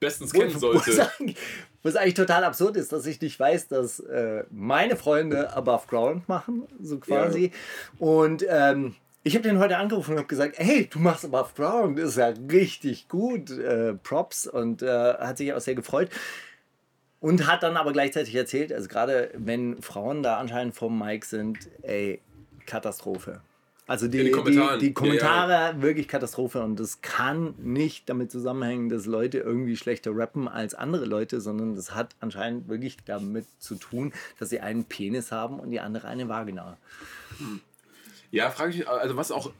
bestens kennen sollte. Was eigentlich, was eigentlich total absurd ist, dass ich nicht weiß, dass äh, meine Freunde Above Ground machen, so quasi. Und ähm, ich habe den heute angerufen und habe gesagt, hey, du machst Above Ground, ist ja richtig gut, äh, Props und äh, hat sich auch sehr gefreut. Und hat dann aber gleichzeitig erzählt, also gerade wenn Frauen da anscheinend vom Mic sind, ey, Katastrophe. Also die, die, die Ja, Kommentare wirklich Katastrophe und das kann nicht damit zusammenhängen, dass Leute irgendwie schlechter rappen als andere Leute, sondern das hat anscheinend wirklich damit zu tun, dass sie einen Penis haben und die andere eine Vagina. Ja, frage ich mich, also was auch,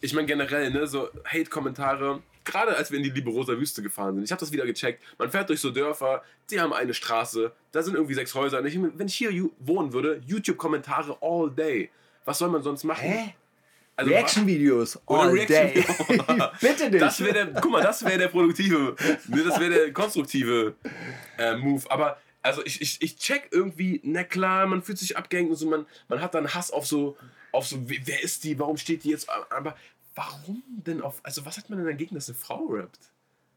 ich meine generell, ne, so Hate-Kommentare, gerade als wir in die Liberosa Wüste gefahren sind, ich habe das wieder gecheckt, man fährt durch so Dörfer, die haben eine Straße, da sind irgendwie sechs Häuser, und ich, wenn ich hier wohnen würde, YouTube-Kommentare all day, was soll man sonst machen? Hä? Also, Reaction-Videos all Reaction- day. (laughs) Bitte nicht. Das wäre der, guck mal, das wäre der produktive, ne, das wäre der konstruktive äh, Move. Aber also ich, ich, ich check irgendwie, na klar, man fühlt sich abgehängt und so, man, man hat dann Hass auf so, auf so, wer wer ist die, warum steht die jetzt, aber warum denn auf, also was hat man denn dagegen, dass eine Frau rappt?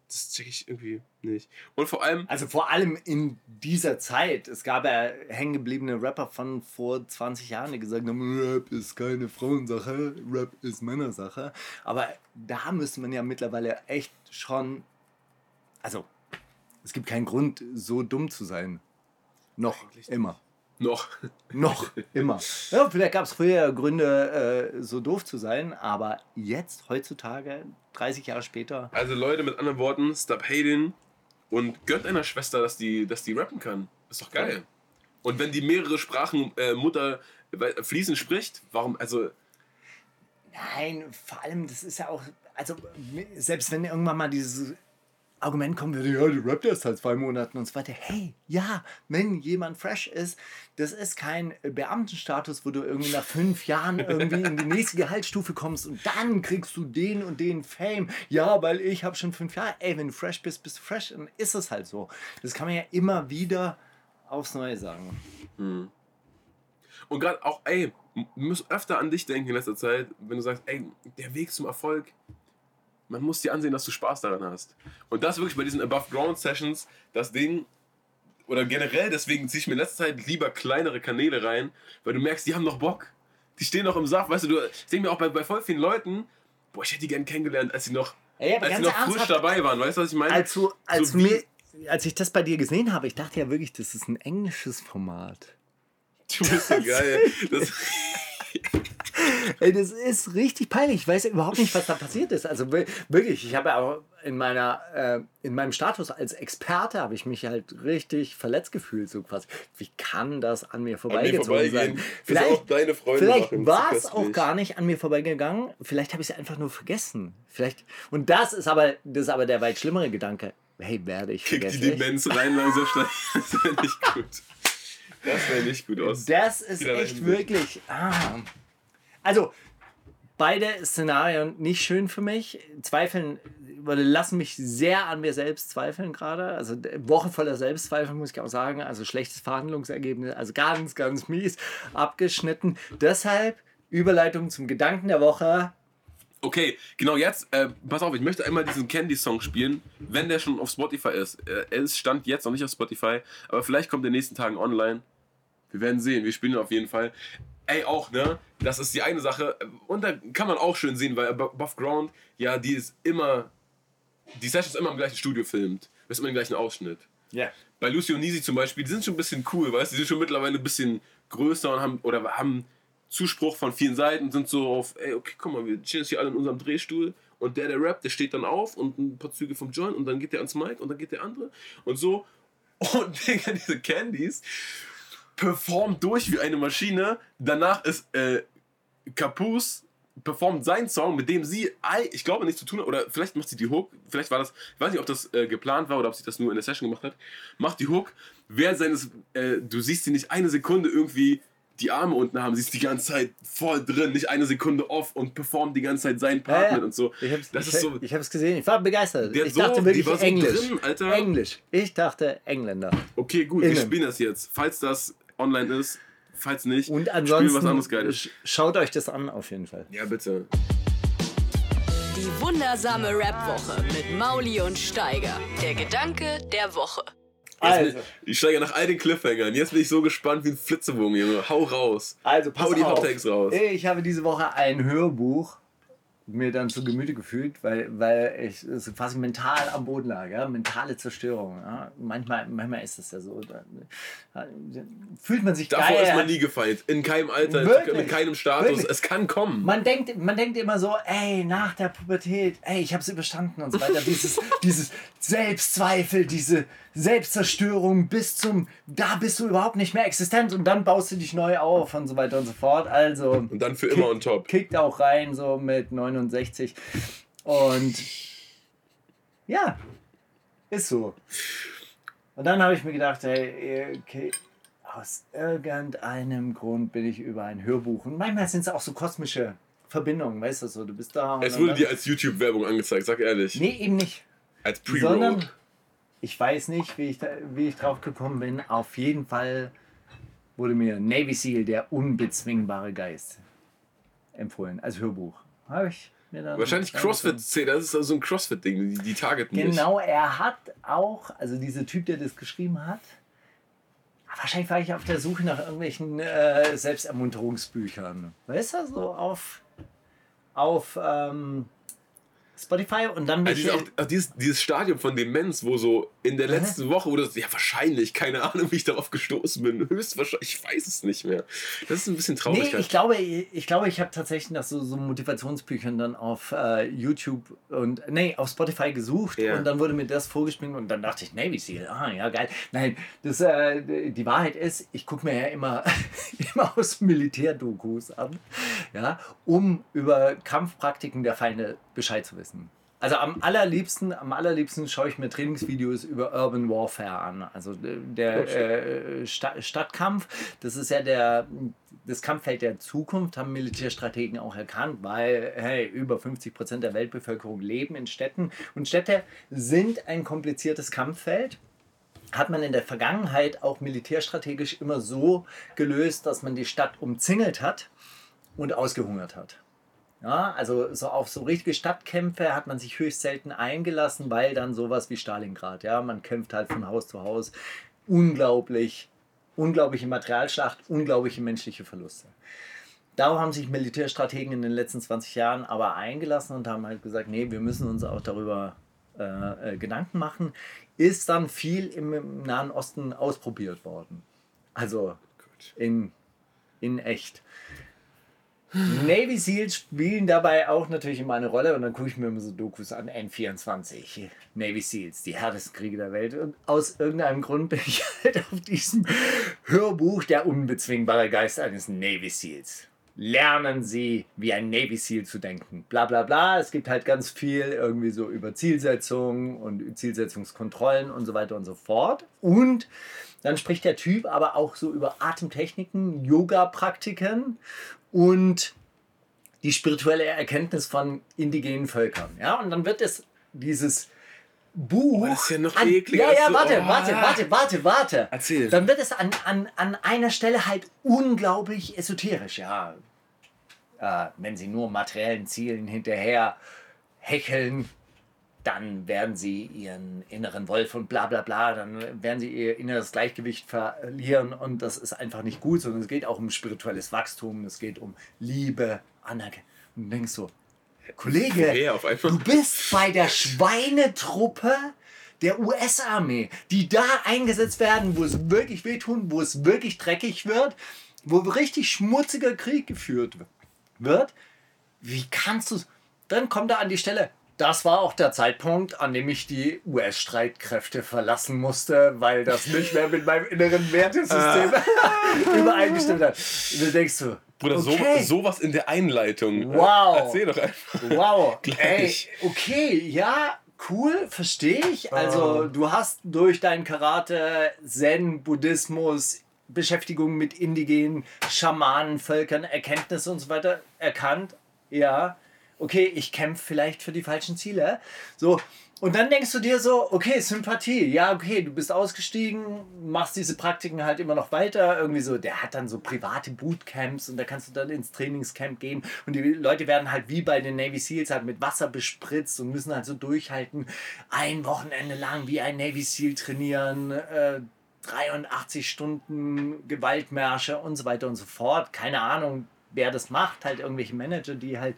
Das check ich irgendwie nicht. Und vor allem, Also vor allem in dieser Zeit. Es gab ja hängengebliebene Rapper von vor 20 Jahren, die gesagt haben, Rap ist keine Frauensache, Rap ist Männersache. Aber da müsste man ja mittlerweile echt schon... Also, es gibt keinen Grund, so dumm zu sein. Noch, Eigentlich immer. Noch, Noch, immer. Ja, vielleicht gab es früher Gründe, äh, so doof zu sein, aber jetzt, heutzutage, 30 Jahre später, also Leute, mit anderen Worten, stop hating und gönnt einer Schwester, dass die, dass die rappen kann. Ist doch geil. Und wenn die mehrere Sprachen äh, Mutter äh, fließend spricht, warum, also Nein, vor allem, das ist ja auch, also selbst wenn irgendwann mal dieses Argument kommen würde, ja, du rappt erst seit zwei Monaten und so weiter. Hey, ja, wenn jemand fresh ist, das ist kein Beamtenstatus, wo du irgendwie nach fünf Jahren irgendwie in die nächste Gehaltsstufe kommst und dann kriegst du den und den Fame. Ja, weil ich habe schon fünf Jahre. Ey, wenn du fresh bist, bist du fresh. Dann ist es halt so. Das kann man ja immer wieder aufs Neue sagen. Und gerade auch, ey, müssen öfter an dich denken in letzter Zeit, wenn du sagst, ey, der Weg zum Erfolg, man muss dir ansehen, dass du Spaß daran hast. Und das wirklich bei diesen Above-Ground-Sessions, das Ding, oder generell, deswegen ziehe ich mir in letzter Zeit lieber kleinere Kanäle rein, weil du merkst, die haben noch Bock. Die stehen noch im Saft, weißt du, du ich denke mir auch bei, bei voll vielen Leuten, boah, ich hätte die gern kennengelernt, als sie noch, aber als sie noch frisch dabei waren, weißt du, was ich meine? Als, du, als, So mir, als ich das bei dir gesehen habe, ich dachte ja wirklich, das ist ein englisches Format. du bist so (laughs) geil. Das, (laughs) Ey, das ist richtig peinlich. Ich weiß ja überhaupt nicht, was da passiert ist. Also wir- wirklich, ich habe ja auch in meiner äh, in meinem Status als Experte habe ich mich halt richtig verletzt gefühlt so quasi. Wie kann das an mir vorbeigezogen vorbeigehen, sein? bis auch deine Freunde vielleicht machen. war es auch gar nicht an mir vorbeigegangen. Vielleicht habe ich es einfach nur vergessen. Vielleicht und das ist aber das ist aber der weit schlimmere Gedanke. Hey, werde ich Kick die? Demenz rein langsam. (laughs) Das wäre nicht gut. Das wäre nicht gut aus. Das ist echt wirklich. Ah. Also, beide Szenarien nicht schön für mich. Zweifeln, lassen mich sehr an mir selbst zweifeln gerade. Also, Woche voller Selbstzweifel, muss ich auch sagen. Also, schlechtes Verhandlungsergebnis. Also, ganz, ganz mies abgeschnitten. Deshalb Überleitung zum Gedanken der Woche. Okay, genau jetzt, äh, pass auf, ich möchte einmal diesen Candy-Song spielen, wenn der schon auf Spotify ist. Äh, er Stand jetzt noch nicht auf Spotify, aber vielleicht kommt er in den nächsten Tagen online. Wir werden sehen, wir spielen ihn auf jeden Fall. Ey, auch, ne? Das ist die eine Sache. Und da kann man auch schön sehen, weil Above Ground, ja, die ist immer. Die Session ist immer im gleichen Studio filmt. Das ist immer im gleichen Ausschnitt. Ja. bei Lucy und Nisi zum Beispiel, die sind schon ein bisschen cool, weißt du, die sind schon mittlerweile ein bisschen größer und haben, oder haben Zuspruch von vielen Seiten, sind so auf, ey, okay, guck mal, wir chillen jetzt hier alle in unserem Drehstuhl und der, der rappt, der steht dann auf und ein paar Züge vom Joint und dann geht der ans Mic und dann geht der andere und so. Und (laughs) Digga, diese Candies performt durch wie eine Maschine. Danach ist äh, Capus performt seinen Song, mit dem sie, ich glaube, nichts zu tun hat, oder vielleicht macht sie die Hook, vielleicht war das, ich weiß nicht, ob das äh, geplant war oder ob sie das nur in der Session gemacht hat, macht die Hook, während seines, äh, du siehst sie nicht eine Sekunde irgendwie die Arme unten haben, sie ist die ganze Zeit voll drin, nicht eine Sekunde off und performt die ganze Zeit seinen Part ja. mit und so. Ich hab's, das ich, ist so, ich hab's gesehen. Ich war begeistert. Ich so- dachte wirklich so Englisch. drin. Englisch. Ich dachte Engländer. okay, gut, wir Innen. spielen das jetzt. Falls das online ist, falls nicht, Und spielen wir was anderes ansonsten Geiles. sch- schaut euch das an auf jeden Fall. Ja, bitte. Die wundersame Rap-Woche mit Mauli und Steiger. Der Gedanke der Woche. Also, Ich steige nach all den Cliffhangern. Jetzt bin ich so gespannt wie ein Flitzebogen, Junge. Hau raus. also pass Hau die auf. Hot Takes raus. Ich habe diese Woche ein Hörbuch mir dann zu Gemüte gefühlt, weil, weil ich so quasi mental am Boden lag, ja? mentale Zerstörung. Ja? Manchmal, manchmal ist das ja so. Da, da fühlt man sich Davor geil. ist man nie gefeit. In keinem Alter, Wirklich? mit keinem Status. Wirklich? Es kann kommen. Man denkt, man denkt immer so, ey, nach der Pubertät, ey, ich habe es überstanden und so weiter. (laughs) Dieses, dieses Selbstzweifel, diese Selbstzerstörung bis zum, da bist du überhaupt nicht mehr existent und dann baust du dich neu auf und so weiter und so fort. Also Und dann für immer on top. kickt auch rein so mit 69 und ja, ist so. Und dann habe ich mir gedacht, hey, okay, aus irgendeinem Grund bin ich über ein Hörbuch und manchmal sind es auch so kosmische Verbindungen, weißt du so, du bist da. und Es wurde dir als YouTube-Werbung angezeigt, sag ehrlich. Nee, eben nicht. Als Sondern Pre-Roll. Ich weiß nicht, wie ich, da, wie ich drauf gekommen bin. Auf jeden Fall wurde mir Navy SEAL, der unbezwingbare Geist, empfohlen als Hörbuch. Habe ich mir dann Wahrscheinlich CrossFit-Szene, das ist so ein CrossFit-Ding, die, die targeten. Genau, er hat auch, also dieser Typ, der das geschrieben hat, wahrscheinlich war ich auf der Suche nach irgendwelchen äh, Selbstermunterungsbüchern. Weißt du, so auf, auf ähm, Spotify und dann Also dieses, auch, auch dieses, dieses Stadium von Demenz, wo so in der letzten Woche, wo das, ja wahrscheinlich, keine Ahnung, wie ich darauf gestoßen bin, (laughs) höchstwahrscheinlich, ich weiß es nicht mehr. Das ist ein bisschen traurig. Nee, ich glaube, ich glaube, ich habe tatsächlich nach so, so Motivationsbüchern dann auf äh, YouTube und nee, auf Spotify gesucht Ja. und dann wurde mir das vorgespielt und dann dachte ich, Navy Seal, ah ja, geil. Nein, das, äh, die Wahrheit ist, ich gucke mir ja immer, (laughs) immer aus Militärdokus an, ja, um über Kampfpraktiken der Feinde Bescheid zu wissen. Also am allerliebsten, am allerliebsten schaue ich mir Trainingsvideos über Urban Warfare an. Also äh, der äh, Sta Stadtkampf, das ist ja der, das Kampffeld der Zukunft, haben Militärstrategen auch erkannt, weil hey, über 50 Prozent der Weltbevölkerung leben in Städten und Städte sind ein kompliziertes Kampffeld hat man in der Vergangenheit auch militärstrategisch immer so gelöst, dass man die Stadt umzingelt hat und ausgehungert hat. Ja, also so auf so richtige Stadtkämpfe hat man sich höchst selten eingelassen, weil dann sowas wie Stalingrad, ja, man kämpft halt von Haus zu Haus. Unglaublich, unglaubliche Materialschlacht, unglaubliche menschliche Verluste. Darauf haben sich Militärstrategen in den letzten 20 Jahren aber eingelassen und haben halt gesagt, nee, wir müssen uns auch darüber äh, äh, Gedanken machen. Ist dann viel im, im Nahen Osten ausprobiert worden. Also in, in echt. Navy Seals spielen dabei auch natürlich immer eine Rolle und dann gucke ich mir immer so Dokus an, N24, Navy Seals, die härtesten Kriege der Welt und aus irgendeinem Grund bin ich (laughs) halt auf diesem Hörbuch Der unbezwingbare Geist eines Navy Seals. Lernen Sie, wie ein Navy Seal zu denken. Bla bla bla. Es gibt halt ganz viel irgendwie so über Zielsetzungen und Zielsetzungskontrollen und so weiter und so fort. Und dann spricht der Typ aber auch so über Atemtechniken, Yoga-Praktiken und die spirituelle Erkenntnis von indigenen Völkern. Ja, und dann wird es dieses Buch. Oh, das ist ja noch an, ekliger Ja, ja, warte, oh. warte, warte, warte, warte. Erzähl. Dann wird es an, an, an einer Stelle halt unglaublich esoterisch. Ja, äh, wenn sie nur materiellen Zielen hinterher hecheln, dann werden sie ihren inneren Wolf und bla bla bla, dann werden sie ihr inneres Gleichgewicht verlieren und das ist einfach nicht gut, sondern es geht auch um spirituelles Wachstum, es geht um Liebe, Anerkennung. Und du denkst so, Kollege, du bist bei der Schweinetruppe der US-Armee, die da eingesetzt werden, wo es wirklich wehtun, wo es wirklich dreckig wird, wo richtig schmutziger Krieg geführt wird. Wie kannst du Dann kommt er an die Stelle. Das war auch der Zeitpunkt, an dem ich die US-Streitkräfte verlassen musste, weil das nicht mehr mit meinem inneren Wertesystem (laughs) übereingestimmt hat. Und du denkst so, Bruder, okay. so, sowas in der Einleitung. Wow. Erzähl doch einfach. Wow. (laughs) Ey, Gleich. okay, ja, cool, verstehe ich. Also, du hast durch dein Karate, Zen, Buddhismus, Beschäftigung mit indigenen Schamanen, Völkern, Erkenntnisse und so weiter erkannt. Ja, okay, ich kämpfe vielleicht für die falschen Ziele. So, Und dann denkst du dir so, okay, Sympathie, ja, okay, du bist ausgestiegen, machst diese Praktiken halt immer noch weiter. Irgendwie so, der hat dann so private Bootcamps und da kannst du dann ins Trainingscamp gehen. Und die Leute werden halt wie bei den Navy Seals halt mit Wasser bespritzt und müssen halt so durchhalten, ein Wochenende lang wie ein Navy Seal trainieren, äh, 83 Stunden Gewaltmärsche und so weiter und so fort. Keine Ahnung, wer das macht, halt irgendwelche Manager, die halt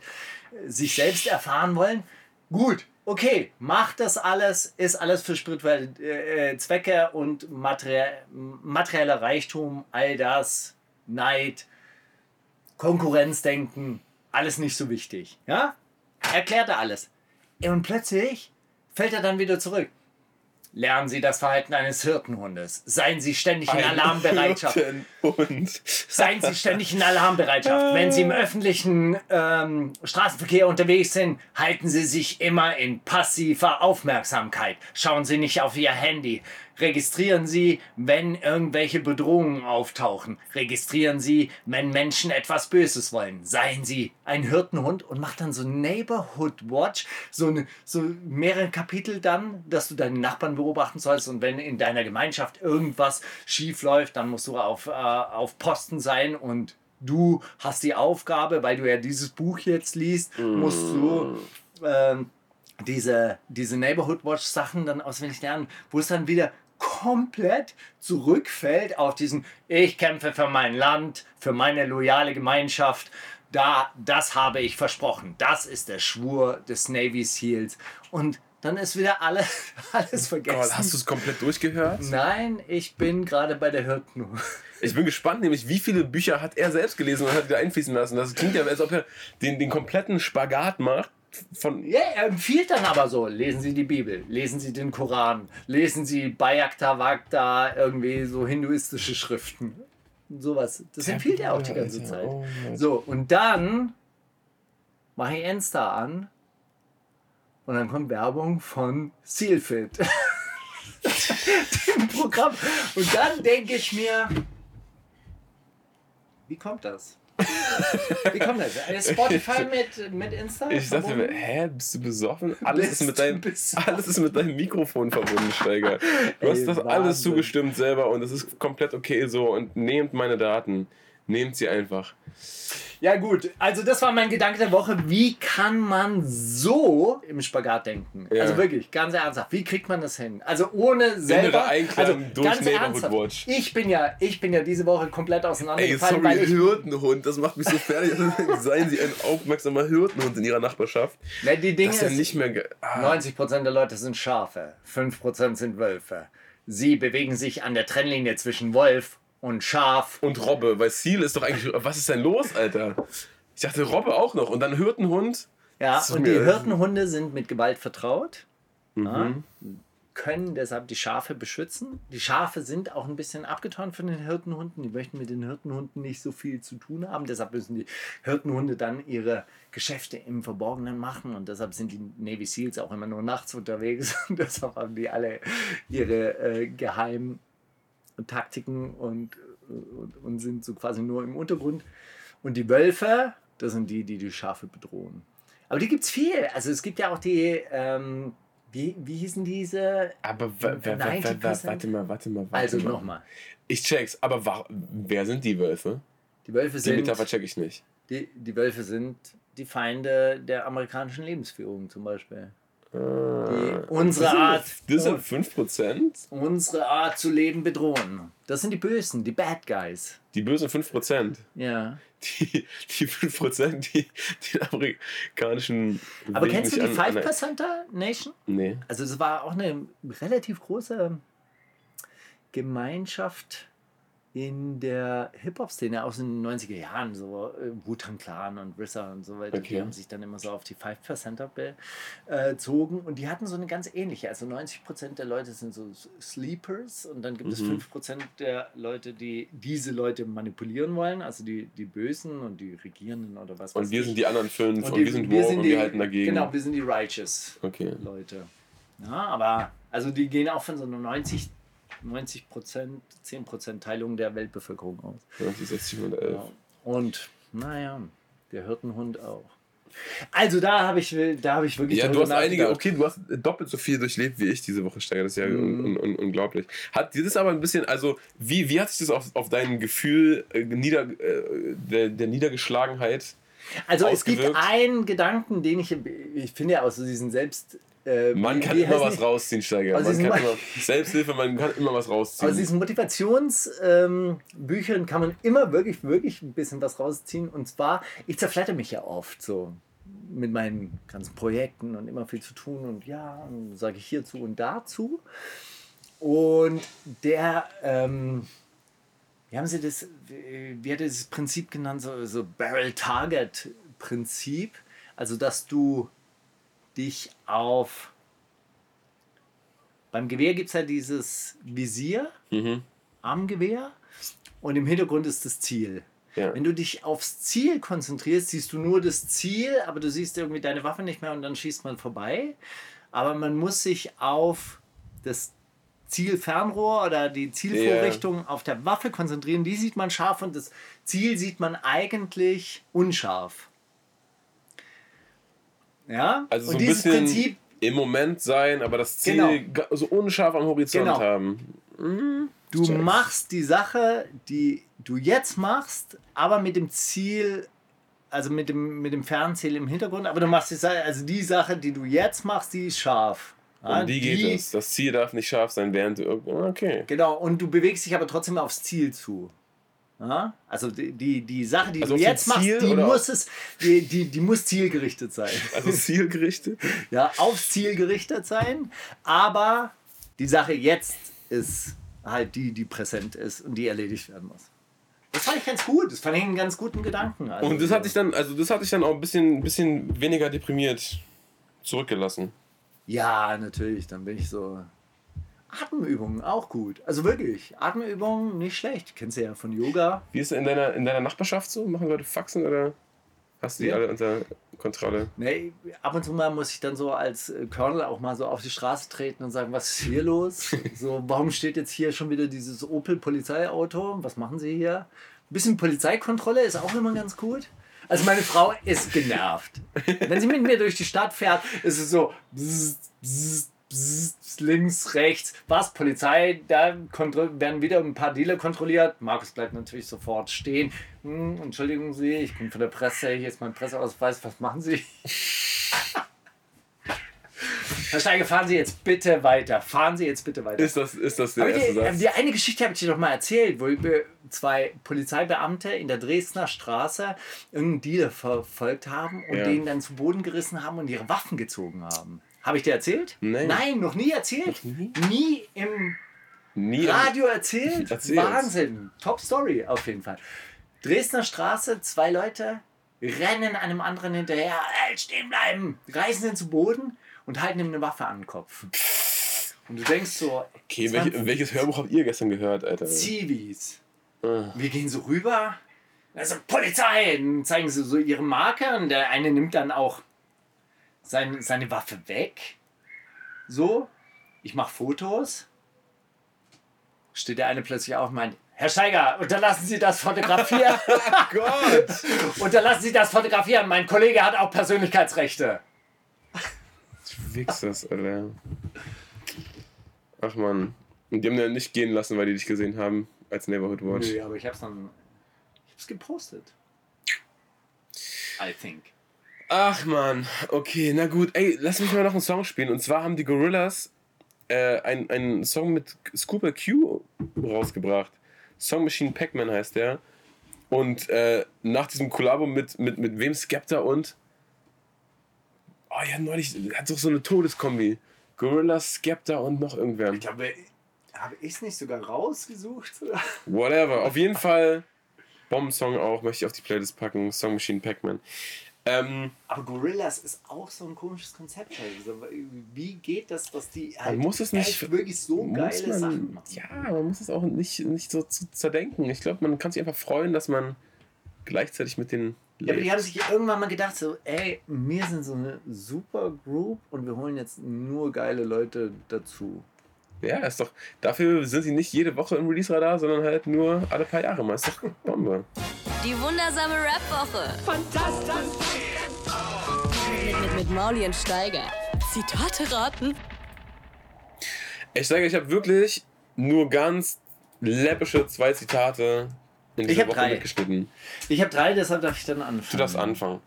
äh, sich selbst erfahren wollen. Gut, okay, macht das alles, ist alles für spirituelle äh, Zwecke und materie materieller Reichtum, all das, Neid, Konkurrenzdenken, alles nicht so wichtig. Ja? Erklärt er alles. Und plötzlich fällt er dann wieder zurück. Lernen Sie das Verhalten eines Hirtenhundes. Seien Sie ständig in Alarmbereitschaft. Hirtenhund. Seien Sie ständig in Alarmbereitschaft. Wenn Sie im öffentlichen ähm, Straßenverkehr unterwegs sind, halten Sie sich immer in passiver Aufmerksamkeit. Schauen Sie nicht auf Ihr Handy. Registrieren Sie, wenn irgendwelche Bedrohungen auftauchen. Registrieren Sie, wenn Menschen etwas Böses wollen. Seien Sie ein Hirtenhund und mach dann so Neighborhood Watch, so, eine, so mehrere Kapitel dann, dass du deine Nachbarn beobachten sollst und wenn in deiner Gemeinschaft irgendwas schief läuft, dann musst du auf, äh, auf Posten sein und du hast die Aufgabe, weil du ja dieses Buch jetzt liest, musst du ähm, diese, diese Neighborhood Watch Sachen dann auswendig lernen, wo es dann wieder komplett zurückfällt auf diesen ich kämpfe für mein Land, für meine loyale Gemeinschaft. Da, das habe ich versprochen. Das ist der Schwur des Navy Seals. Und dann ist wieder (laughs) alles, alles vergessen. Gott, hast du es komplett durchgehört? Nein, ich bin gerade bei der Hirten. (laughs) Ich bin gespannt, nämlich wie viele Bücher hat er selbst gelesen und hat wieder einfließen lassen. Das klingt ja, als ob er den, den kompletten Spagat macht. Von Ja, er empfiehlt dann aber so, lesen Sie die Bibel, lesen Sie den Koran, lesen Sie Bayakta Vagta, irgendwie so hinduistische Schriften. Sowas. Das empfiehlt er auch die ganze Zeit. oh So, und dann mache ich Insta an und dann kommt Werbung von Sealfit. Dem Programm. Und dann denke ich mir, wie kommt das? (laughs) Wie kommt das? Spotify (laughs) mit, mit Insta? ich dachte mir, hä, bist du besoffen? (laughs) Alles Bist ist mit deinem, alles ist mit deinem Mikrofon verbunden, Steiger. Du hast Ey, das alles Wahnsinn. zugestimmt selber und es ist komplett okay so und nehmt meine Daten. Nehmt sie einfach. Ja gut, also das war mein Gedanke der Woche. Wie kann man so im Spagat denken? Ja. Also wirklich, ganz ernsthaft. Wie kriegt man das hin? Also ohne selber... Also durch ganz ernsthaft, Watch. Ich bin ja, ich bin ja diese Woche komplett Ey, auseinandergefallen, sorry, weil ich Hirtenhund, das macht mich so fertig. (laughs) Seien Sie ein aufmerksamer Hirtenhund in Ihrer Nachbarschaft. Na, die Dinge Das ist ja nicht mehr. Ah. 90% der Leute sind Schafe, 5% sind Wölfe. Sie bewegen sich an der Trennlinie zwischen Wolf und Schaf. Und Robbe, weil Seal ist doch eigentlich. Was ist denn los, Alter? Ich dachte Robbe auch noch. Und dann Hirtenhund. Ja, und die Hirtenhunde sind mit Gewalt vertraut. Ja, Mhm. können deshalb die Schafe beschützen. Die Schafe sind auch ein bisschen abgetan von den Hirtenhunden. Die möchten mit den Hirtenhunden nicht so viel zu tun haben. Deshalb müssen die Hirtenhunde dann ihre Geschäfte im Verborgenen machen. Und deshalb sind die Navy Seals auch immer nur nachts unterwegs. (laughs) Und deshalb haben die alle ihre äh, geheimen Taktiken und, und, und sind so quasi nur im Untergrund. Und die Wölfe, das sind die, die die Schafe bedrohen. Aber die gibt es viel. Also es gibt ja auch die, ähm, wie, wie hießen diese? Aber wa- wa- wa- wa- wa- 90%? warte mal, warte mal. Warte Also mal. nochmal. Ich check's. Aber wa wer sind die Wölfe? Die Wölfe Die sind, Metapher check ich nicht. die, die Wölfe sind die Feinde der amerikanischen Lebensführung zum Beispiel. Die unsere Das sind- Art, Das sind 5%? unsere Art zu leben bedrohen. Das sind die Bösen, die Bad Guys. Die bösen 5%. Ja. Die, die 5%, die den amerikanischen. Aber Weg kennst du die an- 5%er Nation? Nee. Also es war auch eine relativ große Gemeinschaft in der Hip-Hop-Szene aus den 90er Jahren, so äh, Wu-Tang Clan und RZA und so weiter, die Okay. haben sich dann immer so auf die 5%er bezogen und die hatten so eine ganz ähnliche, also 90% der Leute sind so Sleepers und dann gibt es Mhm. 5% der Leute, die diese Leute manipulieren wollen, also die, die Bösen und die Regierenden oder was weiß Und wir ich. sind die anderen 5 und, die- wir sind woke und die, wir halten dagegen. Genau, wir sind die Righteous. Okay. Leute. Ja, aber also die gehen auch von so einer 90, 90 Prozent, 10 Prozent Teilung der Weltbevölkerung aus. 90, 60 und 11. Ja. Und naja, der Hirtenhund auch. Also da habe ich, da habe ich wirklich. Ja, du hast einige, okay, du hast doppelt so viel durchlebt wie ich diese Woche, Steiger. Das ist ja Mhm. un, un, unglaublich. Hat dieses aber ein bisschen, also wie, wie hat sich das auf, auf dein Gefühl äh, nieder, äh, der, der Niedergeschlagenheit? Also es gibt ausgewirkt? einen Gedanken, den ich, ich finde ja aus so diesen Selbst. Äh, Man kann immer was die? rausziehen, Steiger. Aus Man kann immer, (laughs) Selbsthilfe, man kann immer was rausziehen. Aus diesen Motivationsbüchern ähm, kann man immer wirklich, wirklich ein bisschen was rausziehen. Und zwar, ich zerflatter mich ja oft so mit meinen ganzen Projekten und immer viel zu tun und ja, sage ich hierzu und dazu. Und der, ähm, wie haben sie das, wie hat er dieses Prinzip genannt, so, so Barrel-Target-Prinzip. Also, dass du dich auf beim Gewehr gibt es ja dieses Visier Mhm. am Gewehr und im Hintergrund ist das Ziel. Ja. Wenn du dich aufs Ziel konzentrierst, siehst du nur das Ziel, aber du siehst irgendwie deine Waffe nicht mehr und dann schießt man vorbei. Aber man muss sich auf das Zielfernrohr oder die Zielvorrichtung auf der Waffe konzentrieren. Die sieht man scharf und das Ziel sieht man eigentlich unscharf. Ja, Also so und ein dieses bisschen Prinzip im Moment sein, aber das Ziel Genau. so unscharf am Horizont Genau. haben. Du Check. machst die Sache, die du jetzt machst, aber mit dem Ziel, also mit dem, mit dem Fernziel im Hintergrund, aber du machst die Sache, also die Sache, die du jetzt machst, die ist scharf. Ja, Um die geht es. Das Ziel darf nicht scharf sein, während du. Okay. Genau, und du bewegst dich aber trotzdem aufs Ziel zu. Ja? Also die, die, die Sache, die Also du jetzt machst, die muss, es, die, die, die muss zielgerichtet sein. Also zielgerichtet. (laughs) ja, aufs Ziel gerichtet sein, aber die Sache jetzt ist halt die, die präsent ist und die erledigt werden muss. Das fand ich ganz gut, das fand ich einen ganz guten Gedanken. Also, Und das hat dich dann, also das hat dich dann auch ein bisschen, bisschen weniger deprimiert zurückgelassen. Ja, natürlich, dann bin ich so. Atemübungen auch gut. Also wirklich, Atemübungen nicht schlecht. Kennst du ja von Yoga. Wie ist es in deiner, in deiner Nachbarschaft so? Machen Leute Faxen oder hast du die Ja. alle unter Kontrolle? Nee, ab und zu mal muss ich dann so als äh, Colonel auch mal so auf die Straße treten und sagen, was ist hier los? (laughs) so, warum steht jetzt hier schon wieder dieses Opel-Polizeiauto? Was machen Sie hier? Ein bisschen Polizeikontrolle ist auch immer ganz gut. Also meine Frau ist genervt. Wenn sie mit mir durch die Stadt fährt, ist es so bzz, bzz, bzz, links, rechts. Was? Polizei, da werden wieder ein paar Dealer kontrolliert. Markus bleibt natürlich sofort stehen. Hm, entschuldigen Sie, ich bin von der Presse, hier ist mein Presseausweis. Was machen Sie? (laughs) Herr Steiger, fahren Sie jetzt bitte weiter. Fahren Sie jetzt bitte weiter. Ist das, ist das der Aber erste die, Satz? die eine Geschichte habe ich dir doch mal erzählt, wo zwei Polizeibeamte in der Dresdner Straße irgendeinen Dealer verfolgt haben und Ja. den dann zu Boden gerissen haben und ihre Waffen gezogen haben. Habe ich dir erzählt? Nein. Nein, noch nie erzählt. nie? im Nie. Radio (laughs) erzählt. Wahnsinn. Top Story auf jeden Fall. Dresdner Straße, zwei Leute rennen einem anderen hinterher. Ey, stehen bleiben. Reißen ihn zu Boden und halten ihm eine Waffe an den Kopf. Und du denkst so, Okay, welche, welches Hörbuch habt ihr gestern gehört, Alter? Zivis. Ah. Wir gehen so rüber. Also Polizei. Dann zeigen sie so ihre Marke und der eine nimmt dann auch sein, seine Waffe weg. So. Ich mache Fotos. Steht der eine plötzlich auf und meint, Herr Steiger, unterlassen Sie das Fotografieren. (laughs) Gott! (laughs) unterlassen Sie das Fotografieren. Mein Kollege hat auch Persönlichkeitsrechte. Wichsers, Alter. Ach man. Und die haben den nicht gehen lassen, weil die dich gesehen haben als Neighborhood Watch. Nö, aber ich hab's dann. Ich hab's gepostet. I think. Ach man, okay, na gut. Ey, lass mich mal noch einen Song spielen. Und zwar haben die Gorillas äh, einen, einen Song mit Scooper Q rausgebracht. Song Machine Pac-Man heißt der. Und äh, nach diesem Kollabo mit, mit, mit wem Skepta und. Oh ja, neulich hat doch so eine Todeskombi. Gorillas, Skepta und noch irgendwer. Ich glaube, habe ich es nicht sogar rausgesucht? Whatever. Auf jeden Fall Bombensong auch, möchte ich auf die Playlist packen. Song Machine Pac-Man. Ähm, Aber Gorillas ist auch so ein komisches Konzept. Also, wie geht das, dass die halt muss es nicht- wirklich so geile Sachen man, machen? ja, man muss es auch nicht, nicht so zu zerdenken. Ich glaube, man kann sich einfach freuen, dass man gleichzeitig mit den Ja, aber die lebt. haben sich irgendwann mal gedacht, so, ey, wir sind so eine super Group und wir holen jetzt nur geile Leute dazu. Ja, ist doch. Dafür sind sie nicht jede Woche im Release-Radar, sondern halt nur alle paar Jahre mal. Ist doch Bombe. Die wundersame Rap-Woche. Fantastisch. Mit Mauli und Steiger. Zitate raten. Ich sage, ich habe wirklich nur ganz läppische zwei Zitate in dieser hab Woche drei. mitgeschnitten. Ich habe drei, deshalb darf ich dann anfangen. Du darfst anfangen.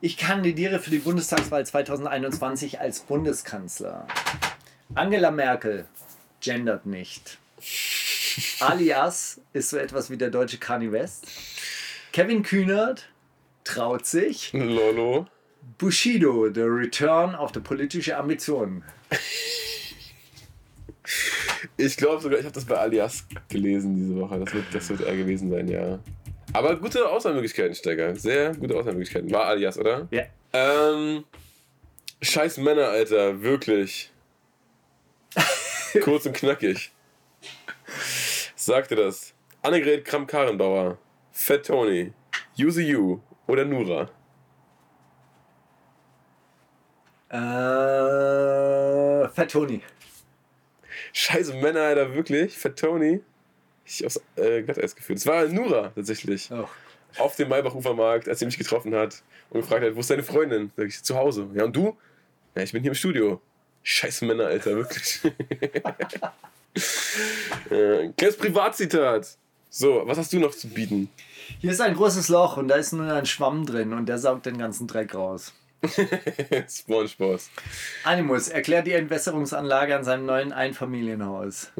Ich kandidiere für die Bundestagswahl 2021 als Bundeskanzler. Angela Merkel gendert nicht. (laughs) Alias ist so etwas wie der deutsche Kanye West. Kevin Kühnert traut sich. Lolo. Bushido, the return of the politische Ambitionen. Ich glaube sogar, ich habe das bei Alias gelesen diese Woche. Das wird, das wird er gewesen sein, ja. Aber gute Auswahlmöglichkeiten, Steiger. Sehr gute Auswahlmöglichkeiten. War Alias, oder? Ja. Ähm. Scheiß Männer, Alter. Wirklich. (laughs) Kurz und knackig. Sagte das. Annegret Kramp-Karrenbauer. Fat Tony. Use You. Oder Nura. Äh, Fat Tony. Scheiße Männer, Alter. Wirklich? Fat Tony. Ich aufs äh, Glatteis geführt. Es war Nura, tatsächlich. Oh. auf dem Maybach-Ufermarkt, als sie mich getroffen hat und gefragt hat, wo ist deine Freundin? Sag ich, zu Hause. Ja, und du? Ja, ich bin hier im Studio. Scheiß Männer, Alter, wirklich. (laughs) äh, kleines Privatzitat. So, was hast du noch zu bieten? Hier ist ein großes Loch und da ist nur ein Schwamm drin und der saugt den ganzen Dreck raus. (laughs) Spongebob. Animus erklärt die Entwässerungsanlage an seinem neuen Einfamilienhaus.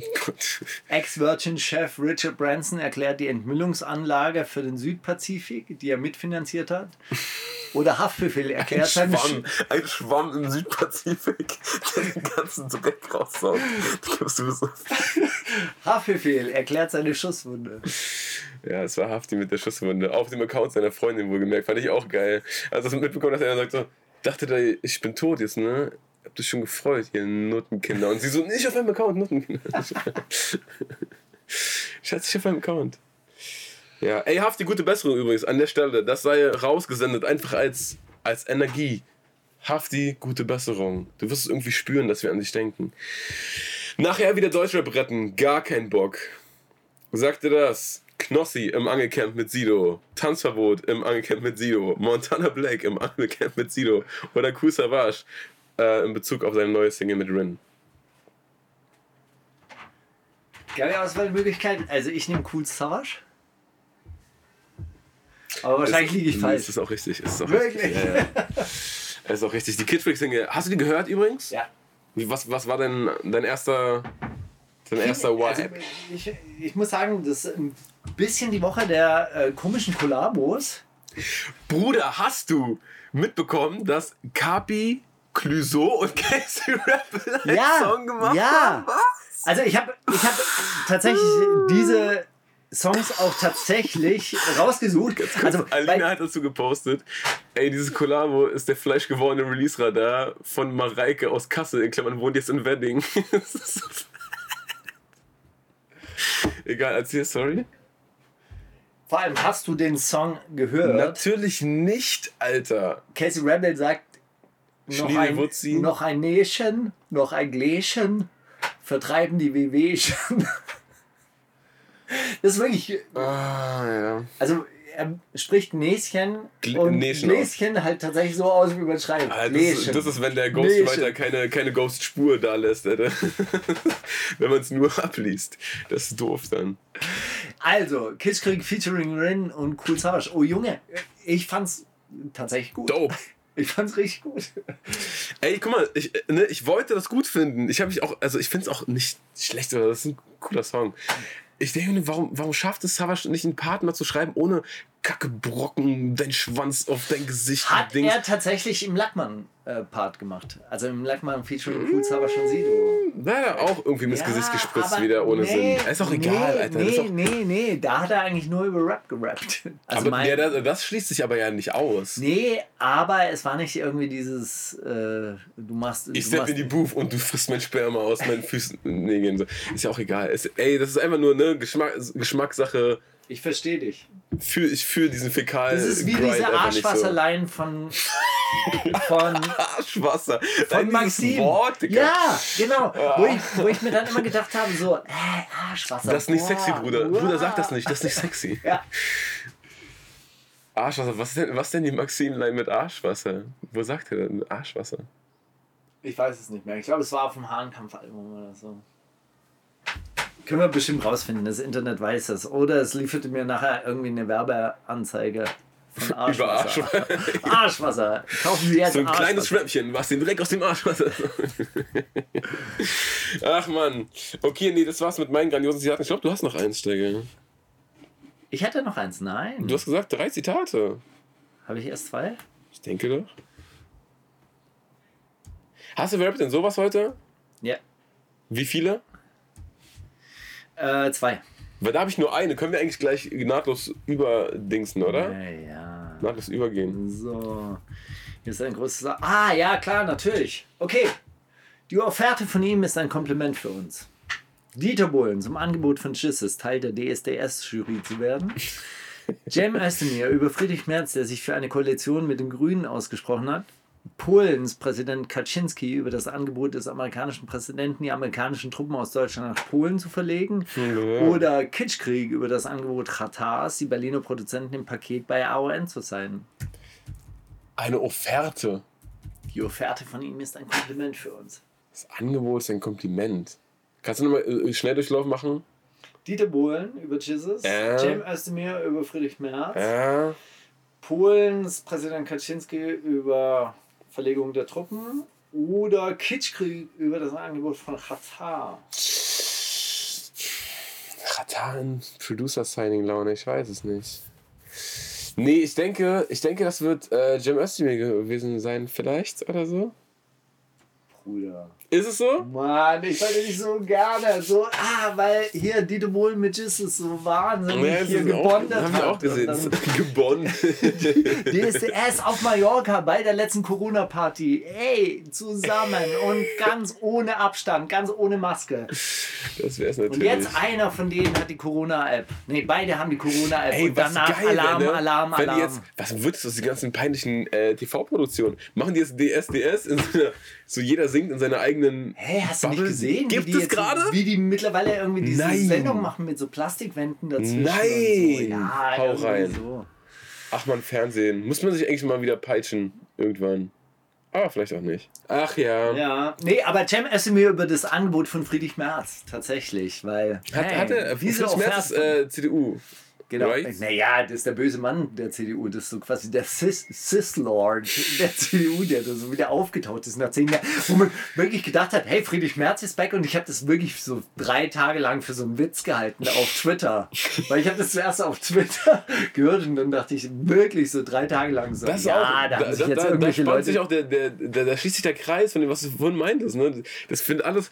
Ex-Virgin-Chef Richard Branson erklärt die Entmüllungsanlage für den Südpazifik, die er mitfinanziert hat. Oder Haftbefehl erklärt seine Schwamm, ein Schwamm im Südpazifik, der den ganzen Dreck raussaugt. (laughs) Haftbefehl erklärt seine Schusswunde. Ja, es war Hafti mit der Schusswunde. Auf dem Account seiner Freundin wohlgemerkt. Fand ich auch geil. Also mitbekommen, dass er sagt so, dachte da, ich bin tot jetzt, ne? Habt ihr schon gefreut, ihr Nuttenkinder? Und sie so, nicht auf meinem Account, Nuttenkinder. (laughs) Schatz, nicht auf meinem Account. Ja, ey, Hafti, gute Besserung übrigens an der Stelle. Das sei rausgesendet, einfach als, als Energie. Hafti, gute Besserung. Du wirst es irgendwie spüren, dass wir an dich denken. Nachher wieder Deutschrap retten, gar kein Bock. Sagte das. Knossi im Angelcamp mit Sido. Tanzverbot im Angelcamp mit Sido. Montana Black im Angelcamp mit Sido. Oder Kool Savage äh, in Bezug auf seine neue Single mit Rin. Geile Auswahlmöglichkeit. Also ich nehme Cool Savage. Aber wahrscheinlich liege ich falsch. Es ist auch richtig. Es ist auch Wirklich? richtig. Ja, ja. Es (laughs) ist auch richtig. Die Kid Freak Single. Hast du die gehört übrigens? Ja. Was, was war denn dein erster, dein erster Vibe? Also, ich, ich muss sagen, das bisschen die Woche der äh, komischen Kollabos. Bruder, hast du mitbekommen, dass Kapi, Clouseau und (laughs) Casey Rebel einen Ja, Song gemacht ja. haben? Was? Also ich habe ich hab tatsächlich diese Songs auch tatsächlich rausgesucht. Also, Alina hat dazu gepostet, ey, dieses Kollabo ist der fleischgewordene Release-Radar von Mareike aus Kassel, in Klammern wohnt jetzt in Wedding. (laughs) (laughs) Egal, erzähl, sorry. Vor allem hast du den Song gehört. Natürlich nicht, Alter. Casey Rebel sagt noch ein, noch ein Näschen, noch ein Gläschen, vertreiben die WWchen. Das ist wirklich, Ah, ja. also er spricht Näschen Gl- und Näschen Gläschen halt tatsächlich so aus, wie man schreibt. Ah, das, ist, das ist, wenn der Ghostwriter Näschen. keine, keine Ghost-Spur da lässt, Alter. (laughs) wenn man es nur (laughs) abliest. Das ist doof dann. Also, Kitschkrieg featuring Rin und Cool Savage. Oh Junge, ich fand's tatsächlich gut. Dope. Ich fand's richtig gut. Ey, guck mal, ich, äh, ne, ich wollte das gut finden. Ich habe mich auch, also ich finde es auch nicht schlecht, aber das ist ein cooler Song. Ich denke mir, warum, warum schafft es Savage nicht einen Part mal zu schreiben, ohne Kacke Brocken, dein Schwanz auf dein Gesicht, Hat Dings. er tatsächlich im Lackmann-Part gemacht. Also im Lackmann Savage und Sido. Da hat er auch irgendwie ins Ja, Gesicht gespritzt aber wieder ohne nee, Sinn. Ist doch egal, nee, Alter. Nee, doch, nee, nee, da hat er eigentlich nur über Rap gerappt. (laughs) Also aber mein, ja, das, das schließt sich aber ja nicht aus. nee, aber es war nicht irgendwie dieses, äh, du machst... Ich du step in die Booth und du frisst mein Sperma aus meinen Füßen. Nägeln. So. Ist ja auch egal. Es, ey, das ist einfach nur eine Geschmack, Geschmackssache. Ich verstehe dich. Fühl, ich fühle diesen Fäkal. Das ist wie Grind diese nicht so. Arschwasserlein von... von (laughs) Arschwasser. von Maxim. Wort, ja, genau. Wo, ich, wo ich mir dann immer gedacht habe, so, äh, Arschwasser. Das ist nicht boah, sexy, Bruder. uah. Bruder, sag das nicht. Das ist nicht sexy. (laughs) Ja. Arschwasser. Was ist denn, was denn die Maxim-Line mit Arschwasser? Wo sagt er denn Arschwasser? Ich weiß es nicht mehr. Ich glaube, es war auf dem Hahnkampf-Album oder so. Können wir bestimmt rausfinden. Das Internet weiß das. Oder es lieferte mir nachher irgendwie eine Werbeanzeige von (laughs) Arschwasser. Arschwasser. (laughs) Arschwasser. Kaufen Sie jetzt So ein kleines. Schnäppchen, was den direkt aus dem Arschwasser. (laughs) Ach man. Okay, nee, das war's mit meinen grandiosen Zitaten. Ich glaube, du hast noch eins, Steiger. Ich hätte noch eins. Nein. Du hast gesagt, drei Zitate. Habe ich erst zwei? Ich denke doch. Hast du rappt denn sowas heute? Ja. Wie viele? Äh, zwei. Weil da habe ich nur eine. Können wir eigentlich gleich nahtlos überdingsen, oder? Ja, ja. Nahtlos übergehen. So. Hier ist ein großes. Ah, ja, klar, natürlich. Okay. Die Offerte von ihm ist ein Kompliment für uns. Dieter Bohlen zum Angebot von Schisses, Teil der DSDS-Jury zu werden. (laughs) Cem Özdemir über Friedrich Merz, der sich für eine Koalition mit den Grünen ausgesprochen hat. Polens Präsident Kaczynski über das Angebot des amerikanischen Präsidenten, die amerikanischen Truppen aus Deutschland nach Polen zu verlegen. Oder Kitschkrieg über das Angebot Katars, die Berliner Produzenten im Paket bei AON zu sein. Eine Offerte. Die Offerte von ihm ist ein Kompliment für uns. Das Angebot ist ein Kompliment. Kannst du nochmal äh, Schnelldurchlauf machen? Dieter Bohlen über Jesus, Äh. Cem Özdemir über Friedrich Merz, Ja. Polens Präsident Kaczynski über Verlegung der Truppen oder Kitschkrieg über das Angebot von Katar. Katar in Producer-Signing-Laune, ich weiß es nicht. Nee, ich denke, ich denke, das wird äh, Jim Özdemir gewesen sein, vielleicht oder so. Bruder. Ist es so? Mann, ich fand nicht so gerne. So, ah, weil hier Dieter Bohlen mit Jesus so wahnsinnig Ja, hier ist auch- gebondet Haben wir auch gesehen. (laughs) Gebondet. (laughs) DSDS auf Mallorca bei der letzten Corona-Party. Ey, zusammen und ganz ohne Abstand, ganz ohne Maske. Das wäre es natürlich. Und jetzt einer von denen hat die Corona-App. Nee, beide haben die Corona-App. Und danach geil Alarm, ne? Alarm, Wenn die Alarm. Jetzt, was wird das aus den ganzen peinlichen äh, TV-Produktionen? Machen die jetzt DSDS? In so, einer, so jeder singt in seiner eigenen. Hey, hast du nicht Bubble? gesehen? Gibt es gerade? Wie die mittlerweile irgendwie diese Nein. Sendung machen mit so Plastikwänden dazwischen. Nein. So. Ja, Hau rein. So. Ach man, Fernsehen. Muss man sich eigentlich mal wieder peitschen. Irgendwann. Aber vielleicht auch nicht. Ach ja. Ja, nee, aber Cem Özdemir über das Angebot von Friedrich Merz tatsächlich, weil Hat, hey, hat er, diese Friedrich Merz äh, CDU. Genau. Right? Naja, das ist der böse Mann der CDU. Das ist so quasi der Cis- Cis-Lord der CDU, der da so wieder aufgetaucht ist nach zehn Jahren. Wo man wirklich gedacht hat, hey, Friedrich Merz ist back. Und ich habe das wirklich so drei Tage lang für so einen Witz gehalten auf Twitter. (laughs) Weil ich habe das zuerst auf Twitter (laughs) gehört und dann dachte ich wirklich so drei Tage lang so, Das ja, auch, da haben sich jetzt da, da irgendwelche spannt Leute... sich auch der, der, der, da schließt sich der Kreis von dem, was du vorhin meintest. Ne? Das findet alles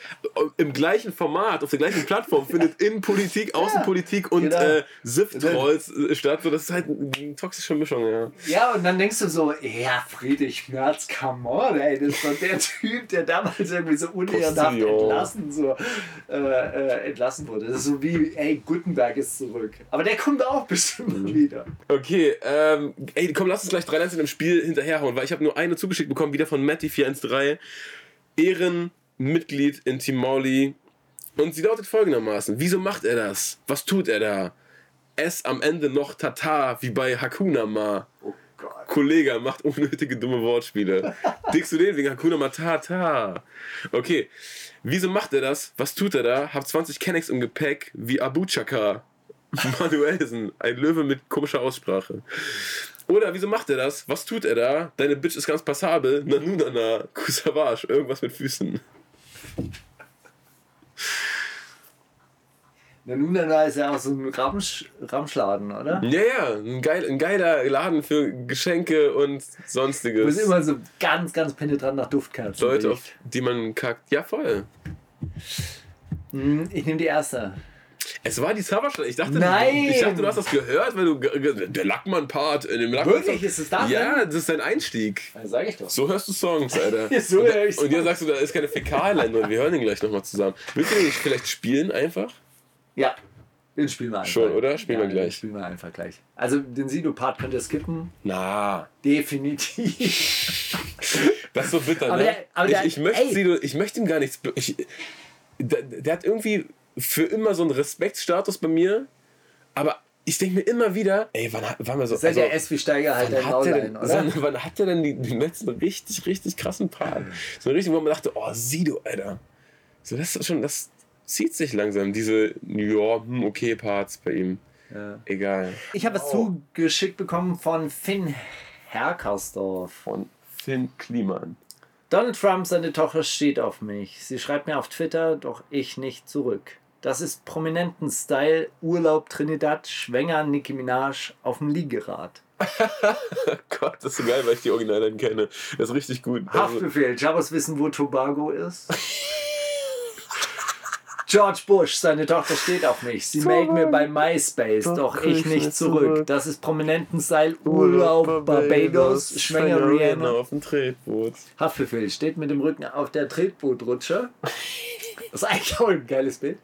im gleichen Format, auf der gleichen Plattform, findet (laughs) Innenpolitik, Außenpolitik und genau. äh, SIF-Trolls äh, statt. So, das ist halt eine toxische Mischung, ja. Ja, und dann denkst du so, ja, Friedrich Merz, come on, ey, das ist doch der (laughs) Typ, der damals irgendwie so unehrenhaft entlassen, so, äh, äh, entlassen wurde. Das ist so wie, ey, Gutenberg ist zurück. Aber der kommt auch bestimmt Mhm. mal wieder. Okay, ähm, ey, komm, lass uns gleich drei Lines in dem Spiel hinterherhauen, weil ich habe nur eine zugeschickt bekommen, wieder von Matty413. Ehrenmitglied in Team Mauli. Und sie lautet folgendermaßen: Wieso macht er das? Was tut er da? Es am Ende noch Tata, wie bei Hakuna Ma. Oh Gott. Kollege macht unnötige dumme Wortspiele. (laughs) Dickst du den wegen Hakuna Matata? Okay. Wieso macht er das? Was tut er da? Hab 20 Kennex im Gepäck wie Abu Chaka. Manuelsen, ein Löwe mit komischer Aussprache. Oder wieso macht er das? Was tut er da? Deine Bitch ist ganz passabel. Nanunana, Kusavage, irgendwas mit Füßen. Na nun, da ist ja auch so ein Ramsch, Ramschladen, oder? Ja, ja, ein, geil, ein geiler Laden für Geschenke und Wo es sonstiges. immer so ganz, ganz penetrant nach Duftkerzen Leute, auf die man kackt. Ja, voll. Hm, Ich nehme die erste. Es war die Serverstelle. Ich dachte, Nein! ich dachte, du hast das gehört, weil du der Lackmann-Part in dem Lackmann. Wirklich? Ist es das Ja, das ist dein Einstieg. Ja, sag ich doch. So hörst du Songs, Alter. (laughs) So höre ich Und dir Songs. sagst du, da ist keine Fäkalline drin. Wir hören den gleich nochmal zusammen. Willst du den vielleicht spielen einfach? Ja, den spielen wir einfach. Schon, oder? Spielen wir ja, gleich. Den spielen wir einfach gleich. Also den Sido-Part könnt ihr skippen. Na, Definitiv. (laughs) das ist so bitter, Aber ne? der- aber der- ich, ich, möchte ey. Sido, ich möchte ihm gar nichts. Ich, der, der hat irgendwie für immer so einen Respektstatus bei mir, aber ich denke mir immer wieder, ey, wann, wann wir so. Seid also, S wie Steiger halt wann der hat, der denn, oder? so, wann hat der denn die, den letzten richtig, richtig krassen Part? So richtig, wo man dachte, oh, sieh du, Alter. So, das ist schon, das zieht sich langsam, diese, ja, hm, okay Parts bei ihm. Ja. Egal. Ich habe es zugeschickt bekommen von Finn Herkersdorf. Von Finn Kliman. Donald Trump, seine Tochter steht auf mich. Sie schreibt mir auf Twitter, doch ich nicht zurück. Das ist prominenten Style, Urlaub Trinidad, Schwänger Nicki Minaj auf dem Liegerad. Oh (laughs) Gott, das ist so geil, weil ich die Originalen kenne. Das ist richtig gut. Haftbefehl, Jabos wissen, wo Tobago ist. (laughs) George Bush, seine Tochter steht auf mich. Sie melden mir bei MySpace, Doch doch ich ich nicht zurück. zurück. Das ist prominenten Style, Urlaub Barbados, Schwänger Rihanna. auf dem Tretboot. Haftbefehl steht mit dem Rücken auf der Tretbootrutsche. (laughs) Das ist eigentlich auch ein geiles Bild.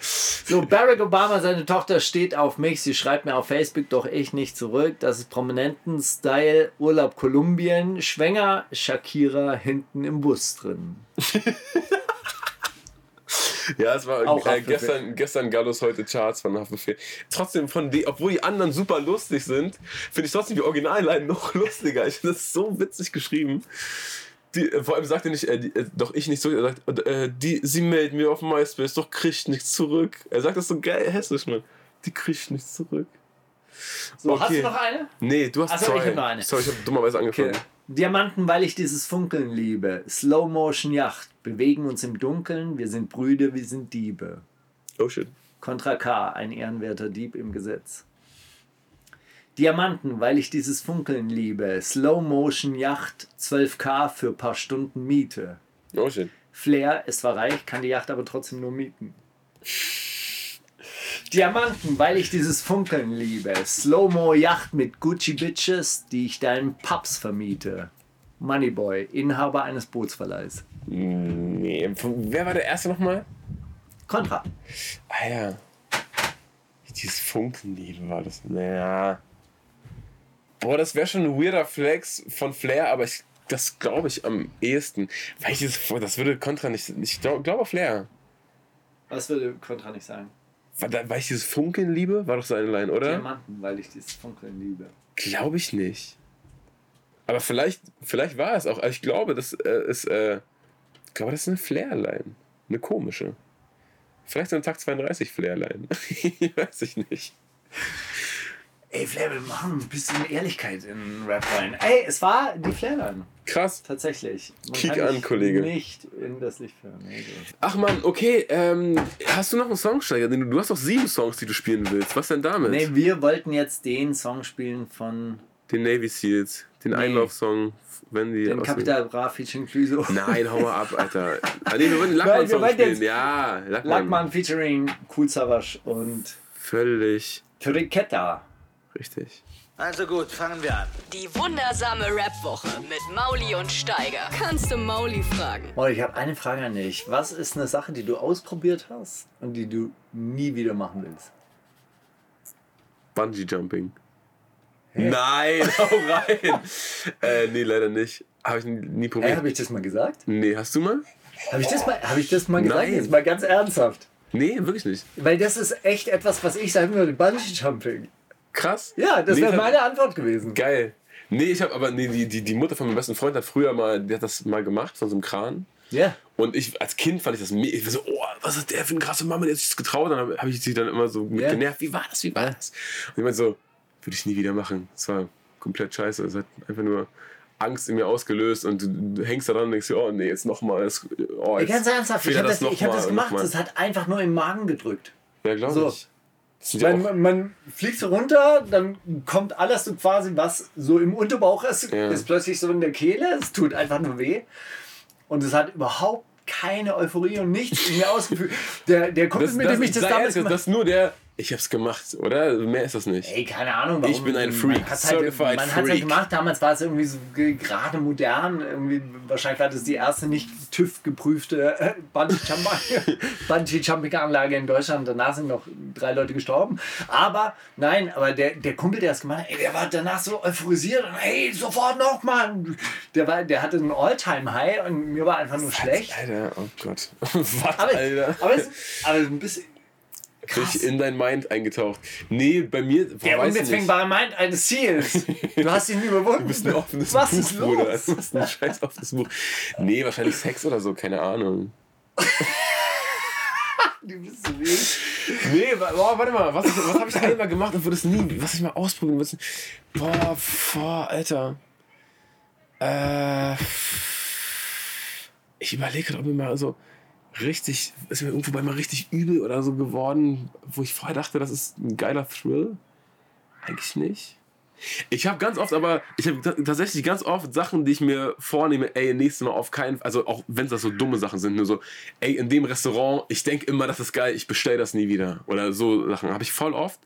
So, Barack Obama, seine Tochter steht auf mich. Sie schreibt mir auf Facebook, doch ich nicht zurück. Das ist prominenten Style, Urlaub Kolumbien, Schwänger, Shakira hinten im Bus drin. (laughs) Ja, es war äh, gestern, gestern Gallus, heute Charts von Haftbefehl. Trotzdem, von die, obwohl die anderen super lustig sind, finde ich trotzdem die Originalline noch (laughs) lustiger. Ich finde das so witzig geschrieben. Die, äh, vor allem sagt er nicht, äh, die, äh, doch ich nicht zurück. Er sagt, äh, die, sie melden mir auf MySpace, doch kriegt nichts zurück. Er sagt das so geil hessisch, Mann. Die kriegt nichts zurück. So, hast Okay. du noch eine? Nee, du hast Ach zwei. ich hab noch eine. Sorry, ich habe dummerweise angefangen. Okay. Diamanten, weil ich dieses Funkeln liebe. Slow Motion Yacht. Bewegen uns im Dunkeln. Wir sind Brüder, wir sind Diebe. Oh shit. Contra K, ein ehrenwerter Dieb im Gesetz. Diamanten, weil ich dieses Funkeln liebe. Slow Motion Yacht, 12k für paar Stunden Miete. Oh shit. Flair ist zwar reich, kann die Yacht aber trotzdem nur mieten. Diamanten, weil ich dieses Funkeln liebe. Slow-Mo Yacht mit Gucci Bitches, die ich deinen Pubs vermiete. Moneyboy, Inhaber eines Bootsverleihs. Nee, wer war der erste nochmal? Contra. Ah ja. Dieses Funkenliebe war das. Naja. Boah, das wäre schon ein weirder Flex von Flair, aber ich, das glaube ich am ehesten. Weil ich dieses, das würde Contra nicht. Ich glaube glaub Flair. Was würde Contra nicht sagen? Weil, ich dieses Funkeln liebe, war doch seine Line, oder? Diamanten, weil ich dieses Funkeln liebe. Glaube ich nicht. Aber vielleicht, vielleicht war es auch. Also ich glaube, das äh, ist. Äh, ich glaube, das ist eine Flair-Line. Eine komische. Vielleicht so eine Takt 32 Flair-Line. (laughs) Weiß ich nicht. Ey, Flair, wir machen ein bisschen Ehrlichkeit in Rap rein. Ey, es war die Flairline. Krass. Tatsächlich. Man Kick an, Kollege. Nicht in das Licht führen. Nee, so. Ach man, okay. Ähm, hast du noch einen Songsteiger? Du du hast doch sieben Songs, die du spielen willst. Was denn damit? nee, wir wollten jetzt den Song spielen von Den Navy Seals. Den Einlaufsong, wenn die. den Capital Bra featuring Clueso. Nein, hau mal ab, (laughs) Alter. Ah, nee, wir wollen den Weil Lackmann-Song spielen. Ja, Lackmann. Lackmann featuring Cool Savage und Völlig Triketta. Richtig. Also gut, fangen wir an. Die wundersame Rap-Woche mit Mauli und Steiger. Kannst du Mauli fragen? Oh, ich habe eine Frage an dich. Was ist eine Sache, die du ausprobiert hast und die du nie wieder machen willst? Bungee Jumping. Nein, (laughs) hau rein. äh, nee, leider nicht. Habe ich nie Hä, probiert. habe ich das mal gesagt? nee, hast du mal? Habe ich das mal, hab ich das mal gesagt? Nein. Jetzt mal ganz ernsthaft. Nee, wirklich nicht. Weil das ist echt etwas, was ich sagen würde, Bungee Jumping. Krass. Ja, das Nee, wäre meine Antwort gewesen. Geil. Nee, ich habe aber, nee, die, die, die Mutter von meinem besten Freund hat früher mal, die hat das mal gemacht von so einem Kran. Ja. Und ich, als Kind fand ich das mega. Ich war so, oh, was ist der für eine krasse Mama, der hat sich das getraut. Dann habe hab ich sie dann immer so mit Ja. genervt. Wie war das? Wie war das? Und ich meinte so, würde ich nie wieder machen. Das war komplett scheiße. Es hat einfach nur Angst in mir ausgelöst und du, du hängst da dran und denkst dir, oh nee, jetzt nochmal. Oh, jetzt Ganz ernsthaft, ich habe das, ich hab das und gemacht. Das hat einfach nur im Magen gedrückt. Ja, glaube So. ich. Das Man, man, fliegt so runter, dann kommt alles so quasi, was so im Unterbauch ist, Ja. ist plötzlich so in der Kehle. Es tut einfach nur weh. Und es hat überhaupt keine Euphorie und nichts in mir ausgeführt. Der, der Kumpel, das, mit das, dem ich das sei damals das ist nur der, ich hab's gemacht, oder? Mehr ist das nicht. Ey, keine Ahnung, warum. Ich bin ein Freak, Man hat's halt, man hat's halt Freak. gemacht. Damals war es irgendwie so ge- gerade modern. Irgendwie, wahrscheinlich war das die erste nicht TÜV geprüfte äh, Bungee-Jumping- (laughs) Bungee-Jumping-Anlage in Deutschland. Danach sind noch drei Leute gestorben. Aber nein, aber der, der Kumpel, der es gemacht hat, ey, der war danach so euphorisiert und hey, sofort nochmal. Der, war, der hatte einen All-Time-High und mir war einfach nur schlecht. Alter, oh Gott. (laughs) Was, Aber, Alter? aber, es, aber ein bisschen. Bin ich in dein Mind eingetaucht. Nee, bei mir. boah, Der ich unbezwingbare Mind eines Ziels. Du hast ihn überwunden. Du bist ein offenes Was Buch, ist Bruder. los? Du bist ein scheiß offenes Buch. Nee, wahrscheinlich Sex oder so, keine Ahnung. (laughs) Du bist so wild. Nee, boah, warte mal, was, was habe ich da immer gemacht und würde es nie, was ich mal ausprobieren würde? Boah, boah, Alter. Äh, ich überlege gerade, ob mir mal so richtig, ist mir irgendwo bei mal richtig übel oder so geworden, wo ich vorher dachte, das ist ein geiler Thrill. Eigentlich nicht. Ich habe ganz oft, aber ich habe tatsächlich ganz oft Sachen, die ich mir vornehme, ey, nächstes Mal auf keinen also auch wenn es das so dumme Sachen sind, nur so, ey, in dem Restaurant, ich denke immer, das ist geil, ich bestelle das nie wieder. Oder so Sachen habe ich voll oft.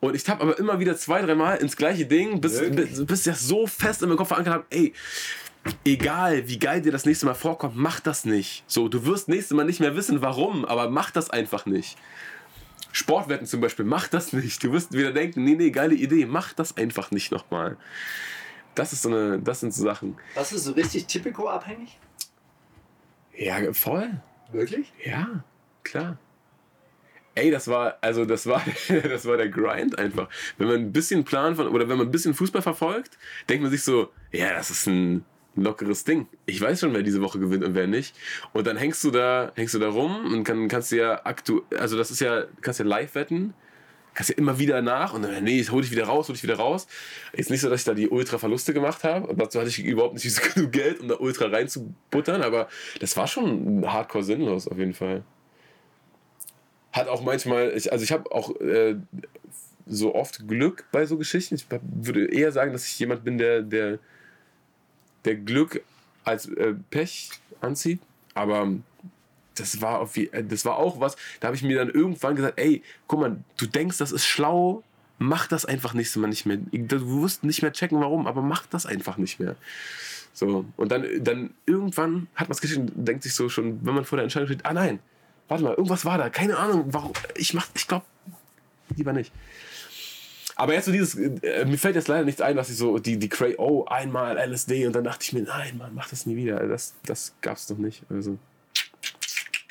Und ich tapp aber immer wieder zwei, dreimal ins gleiche Ding, bis, bis, bis ich das so fest in meinem Kopf verankert habe, ey, egal wie geil dir das nächste Mal vorkommt, mach das nicht. So, du wirst nächstes Mal nicht mehr wissen, warum, aber mach das einfach nicht. Sportwetten zum Beispiel, mach das nicht. Du wirst wieder denken, nee, nee, geile Idee, mach das einfach nicht nochmal. Das ist so eine, das sind so Sachen. Warst du so richtig Typico-abhängig? Ja, voll. Wirklich? Ja, klar. Ey, das war, also das war, (laughs) das war der Grind einfach. Wenn man ein bisschen Plan von, oder wenn man ein bisschen Fußball verfolgt, denkt man sich so, ja, das ist ein lockeres Ding. Ich weiß schon, wer diese Woche gewinnt und wer nicht. Und dann hängst du da, hängst du da rum und kann, kannst du ja aktu, also das ist ja, kannst ja live wetten. Kannst ja immer wieder nach und dann, nee, hol dich wieder raus, hol dich wieder raus. Ist nicht so, dass ich da die Ultra-Verluste gemacht habe. Und dazu hatte ich überhaupt nicht (laughs) genug Geld, um da Ultra reinzubuttern. Aber das war schon hardcore sinnlos auf jeden Fall hat auch manchmal, ich, also ich habe auch äh, so oft Glück bei so Geschichten. Ich würde eher sagen, dass ich jemand bin, der, der, der Glück als äh, Pech anzieht. Aber das war, auf, äh, das war auch was, da habe ich mir dann irgendwann gesagt, ey, guck mal, du denkst, das ist schlau, mach das einfach nächstes Mal nicht mehr. Du wirst nicht mehr checken, warum, aber mach das einfach nicht mehr. So, und dann, dann irgendwann hat man es geschickt und denkt sich so schon, wenn man vor der Entscheidung steht, ah nein, warte mal, irgendwas war da, keine Ahnung, warum, ich mach, ich glaube, lieber nicht. Aber jetzt so dieses, äh, mir fällt jetzt leider nichts ein, dass ich so, die, die Cray, oh, einmal LSD und dann dachte ich mir, nein, Mann, mach das nie wieder. Das, das gab's doch nicht. Also.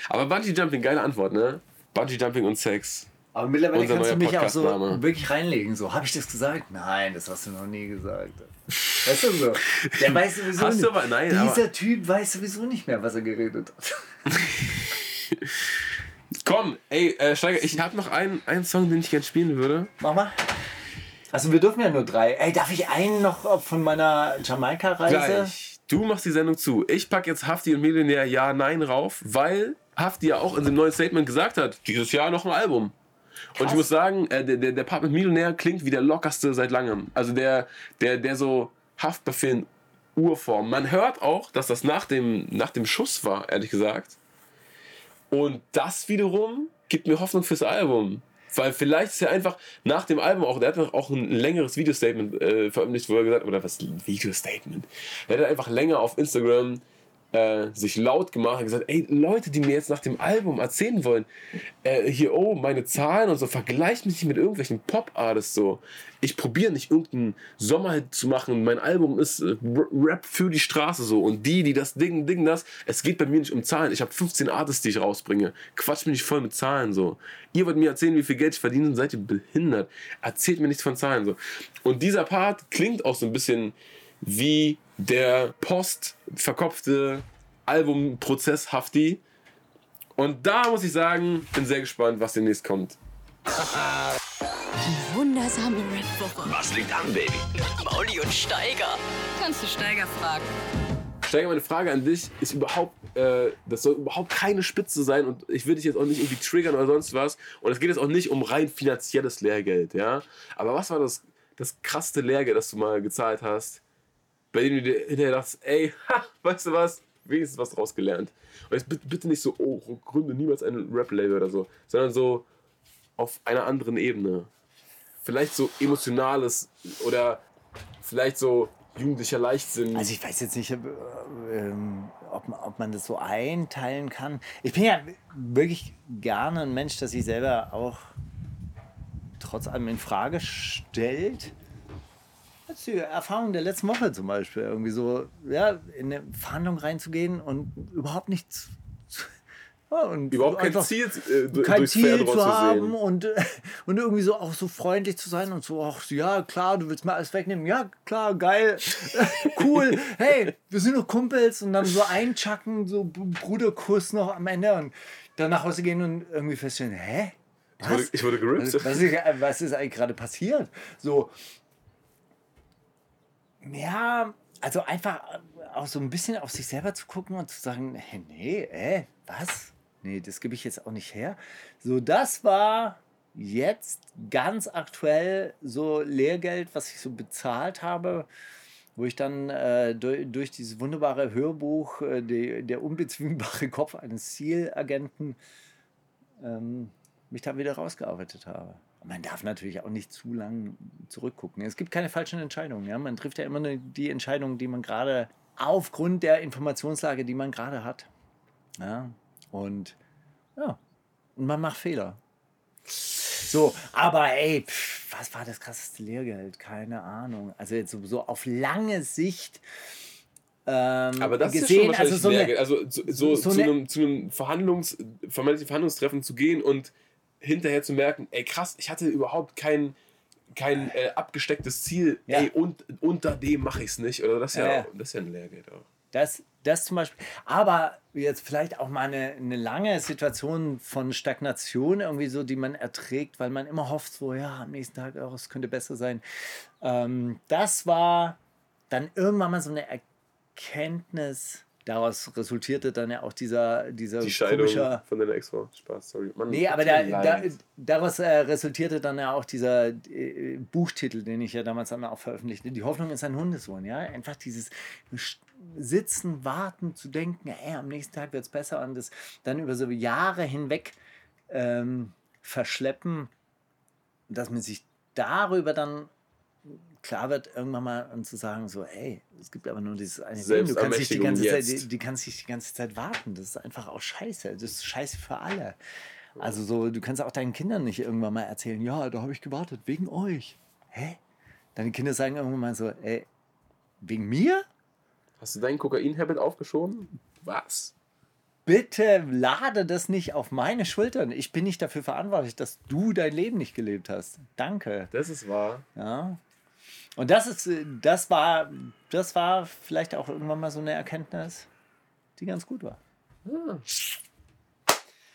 Aber Bungee Jumping, geile Antwort, ne? Bungee Jumping und Sex. Aber mittlerweile Unser kannst du mich auch so wirklich reinlegen. So, habe ich das gesagt? Nein, das hast du noch nie gesagt. (laughs) Weißt du so? Der weiß sowieso Hast nicht. du aber- nein, Dieser aber- Typ weiß sowieso nicht mehr, was er geredet hat. (laughs) Komm, ey, äh, Steiger, ich habe noch einen, einen Song, den ich gerne spielen würde. Mach mal. Also wir dürfen ja nur drei. Ey, darf ich einen noch von meiner Jamaika-Reise? Du machst die Sendung zu. Ich pack jetzt Hafti und Millionär Ja, Nein rauf, weil Hafti ja auch in dem neuen Statement gesagt hat, dieses Jahr noch ein Album. Und ich muss sagen, äh, der, der, der Part mit Millionär klingt wie der lockerste seit langem. Also der, der, der so Haftbefehl in Urform. Man hört auch, dass das nach dem, nach dem Schuss war, ehrlich gesagt. Und das wiederum gibt mir Hoffnung fürs Album. Weil vielleicht ist er einfach nach dem Album auch, der hat auch ein längeres Videostatement äh, veröffentlicht, wo er gesagt oder was, Videostatement? Der hat einfach länger auf Instagram äh, sich laut gemacht und gesagt, ey, Leute, die mir jetzt nach dem Album erzählen wollen, äh, hier, oh, meine Zahlen und so, vergleicht mich nicht mit irgendwelchen Pop-Artists so. Ich probiere nicht irgendeinen Sommerhit zu machen. Mein Album ist äh, Rap für die Straße so. Und die, die das Ding, Ding, das, es geht bei mir nicht um Zahlen. Ich habe 15 Artists, die ich rausbringe. Quatsch mich nicht voll mit Zahlen so. Ihr wollt mir erzählen, wie viel Geld ich verdiene, seid ihr behindert. Erzählt mir nichts von Zahlen so. Und dieser Part klingt auch so ein bisschen wie der postverkopfte Albumprozess Hafti. Und da muss ich sagen, bin sehr gespannt, was demnächst kommt. Wundersame Red Woche. Was liegt an, Baby? Mauli und Steiger. Kannst du Steiger fragen? Steiger, meine Frage an dich ist überhaupt, äh, das soll überhaupt keine Spitze sein und ich will dich jetzt auch nicht irgendwie triggern oder sonst was. Und es geht jetzt auch nicht um rein finanzielles Lehrgeld, ja. Aber was war das, das krasseste Lehrgeld, das du mal gezahlt hast, bei dem du dir hinterher dachtest, ey, ha, weißt du was, wenigstens was draus gelernt. Und jetzt bitte, nicht so, oh, gründe niemals ein Rap-Label oder so, sondern so auf einer anderen Ebene. Vielleicht so emotionales oder vielleicht so jugendlicher Leichtsinn. Also ich weiß jetzt nicht, ob, äh, ähm, ob, man- das so einteilen kann. Ich bin ja wirklich gerne ein Mensch, der sich selber auch trotz allem in Frage stellt. Die Erfahrung der letzten Woche zum Beispiel. Irgendwie so, ja, in eine Verhandlung reinzugehen und überhaupt nichts Ja, und Überhaupt kein Ziel äh, kein Ziel zu haben und, äh, (laughs) und irgendwie so auch so freundlich zu sein und so, ach ja, klar, du willst mal alles wegnehmen. Ja, klar, geil, (laughs) cool. Hey, wir sind doch Kumpels und dann so einchacken, so Bruderkuss noch am Ende und dann nach Hause gehen und irgendwie feststellen, hä? Ich wurde, ich wurde gerippt. Was, was, ist, was ist eigentlich gerade passiert? So, ja, also einfach auch so ein bisschen auf sich selber zu gucken und zu sagen, hey, nee, äh, was? Nee, das gebe ich jetzt auch nicht her. So, das war jetzt ganz aktuell so Lehrgeld, was ich so bezahlt habe, wo ich dann äh, durch, durch dieses wunderbare Hörbuch äh, die, Der unbezwingbare (laughs) Kopf eines Zielagenten ähm, mich da wieder rausgearbeitet habe. Man darf natürlich auch nicht zu lang zurückgucken. Es gibt keine falschen Entscheidungen. Ja? Man trifft ja immer nur die Entscheidungen, die man gerade aufgrund der Informationslage, die man gerade hat. Ja? Und ja, und man macht Fehler. So, aber ey, pff, was war das krasseste Lehrgeld? Keine Ahnung. Also jetzt so, so auf lange Sicht ähm, Aber das ist ja gesehen, schon also wahrscheinlich so eine, Lehrgeld. Also so, so, so zu, eine- einem, zu einem Verhandlungs, vermeintlichen Verhandlungstreffen zu gehen und hinterher zu merken, ey krass, ich hatte überhaupt kein, kein äh, abgestecktes Ziel, Ja. ey, und unter dem mache ich es nicht. Oder das ist ja, Ja, ja. das ist ja ein Lehrgeld auch. Das, das zum Beispiel. Aber jetzt vielleicht auch mal eine, eine lange Situation von Stagnation irgendwie so, die man erträgt, weil man immer hofft, so, ja, am nächsten Tag, oh, es könnte besser sein. Ähm, das war dann irgendwann mal so eine Erkenntnis. Daraus resultierte dann ja auch dieser, dieser Die Scheidung komischer von deiner Ex-Frau. Spaß, sorry. Mann, Nee, aber da, da, daraus äh, resultierte dann ja auch dieser äh, Buchtitel, den ich ja damals dann auch veröffentlichte. Die Hoffnung ist ein Hundesohn. Ja? Einfach dieses Sitzen, Warten, zu denken, ey, am nächsten Tag wird es besser und das dann über so Jahre hinweg ähm, verschleppen, dass man sich darüber dann klar wird, irgendwann mal und zu sagen, so, ey, es gibt aber nur dieses eine Leben. Du kannst nicht die ganze Zeit, Selbstermächtigung die, die kannst nicht die ganze Zeit warten. Das ist einfach auch scheiße. Das ist scheiße für alle. Also so, du kannst auch deinen Kindern nicht irgendwann mal erzählen, ja, da habe ich gewartet, wegen euch. Hä? Deine Kinder sagen irgendwann mal so, ey, wegen mir? Hast du deinen Kokain-Habit aufgeschoben? Was? Bitte lade das nicht auf meine Schultern. Ich bin nicht dafür verantwortlich, dass du dein Leben nicht gelebt hast. Danke. Das ist wahr. Ja. Und das ist, äh, das war, das war vielleicht auch irgendwann mal so eine Erkenntnis, die ganz gut war.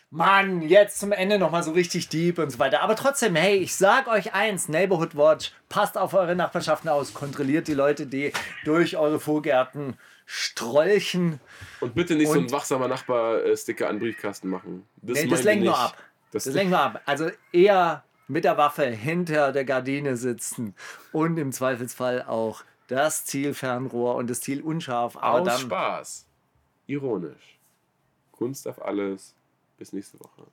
Mann, jetzt zum Ende nochmal so richtig deep und so weiter. Aber trotzdem, hey, ich sag euch eins, Neighborhood Watch, passt auf eure Nachbarschaften aus, kontrolliert die Leute, die durch eure Vorgärten strolchen. Und bitte nicht so Und- ein wachsamer Nachbar-Sticker an den Briefkasten machen. Das, Nee, das lenkt nur nicht. ab. Das, Das lenkt nur ab. Also eher mit der Waffe hinter der Gardine sitzen und im Zweifelsfall auch das Zielfernrohr und das Ziel unscharf. Aber aus dann Spaß. Ironisch. Kunst auf alles. Bis nächste Woche.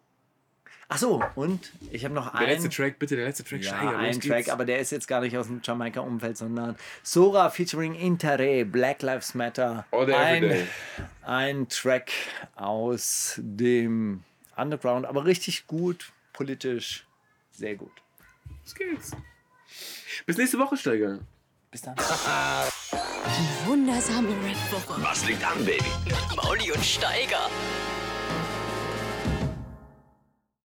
Ach so, und ich habe noch Der einen. letzte Track, bitte, der letzte Track. ja, los einen Track, aber der ist jetzt gar nicht aus dem Jamaika-Umfeld, sondern Sora featuring Interre, Black Lives Matter. All ein, every day. ein Track aus dem Underground, aber richtig gut, politisch, sehr gut. Los geht's. Bis nächste Woche, Steiger. Bis dann. Die wundersame Red Woche. Was liegt an, Baby? Mauli und Steiger.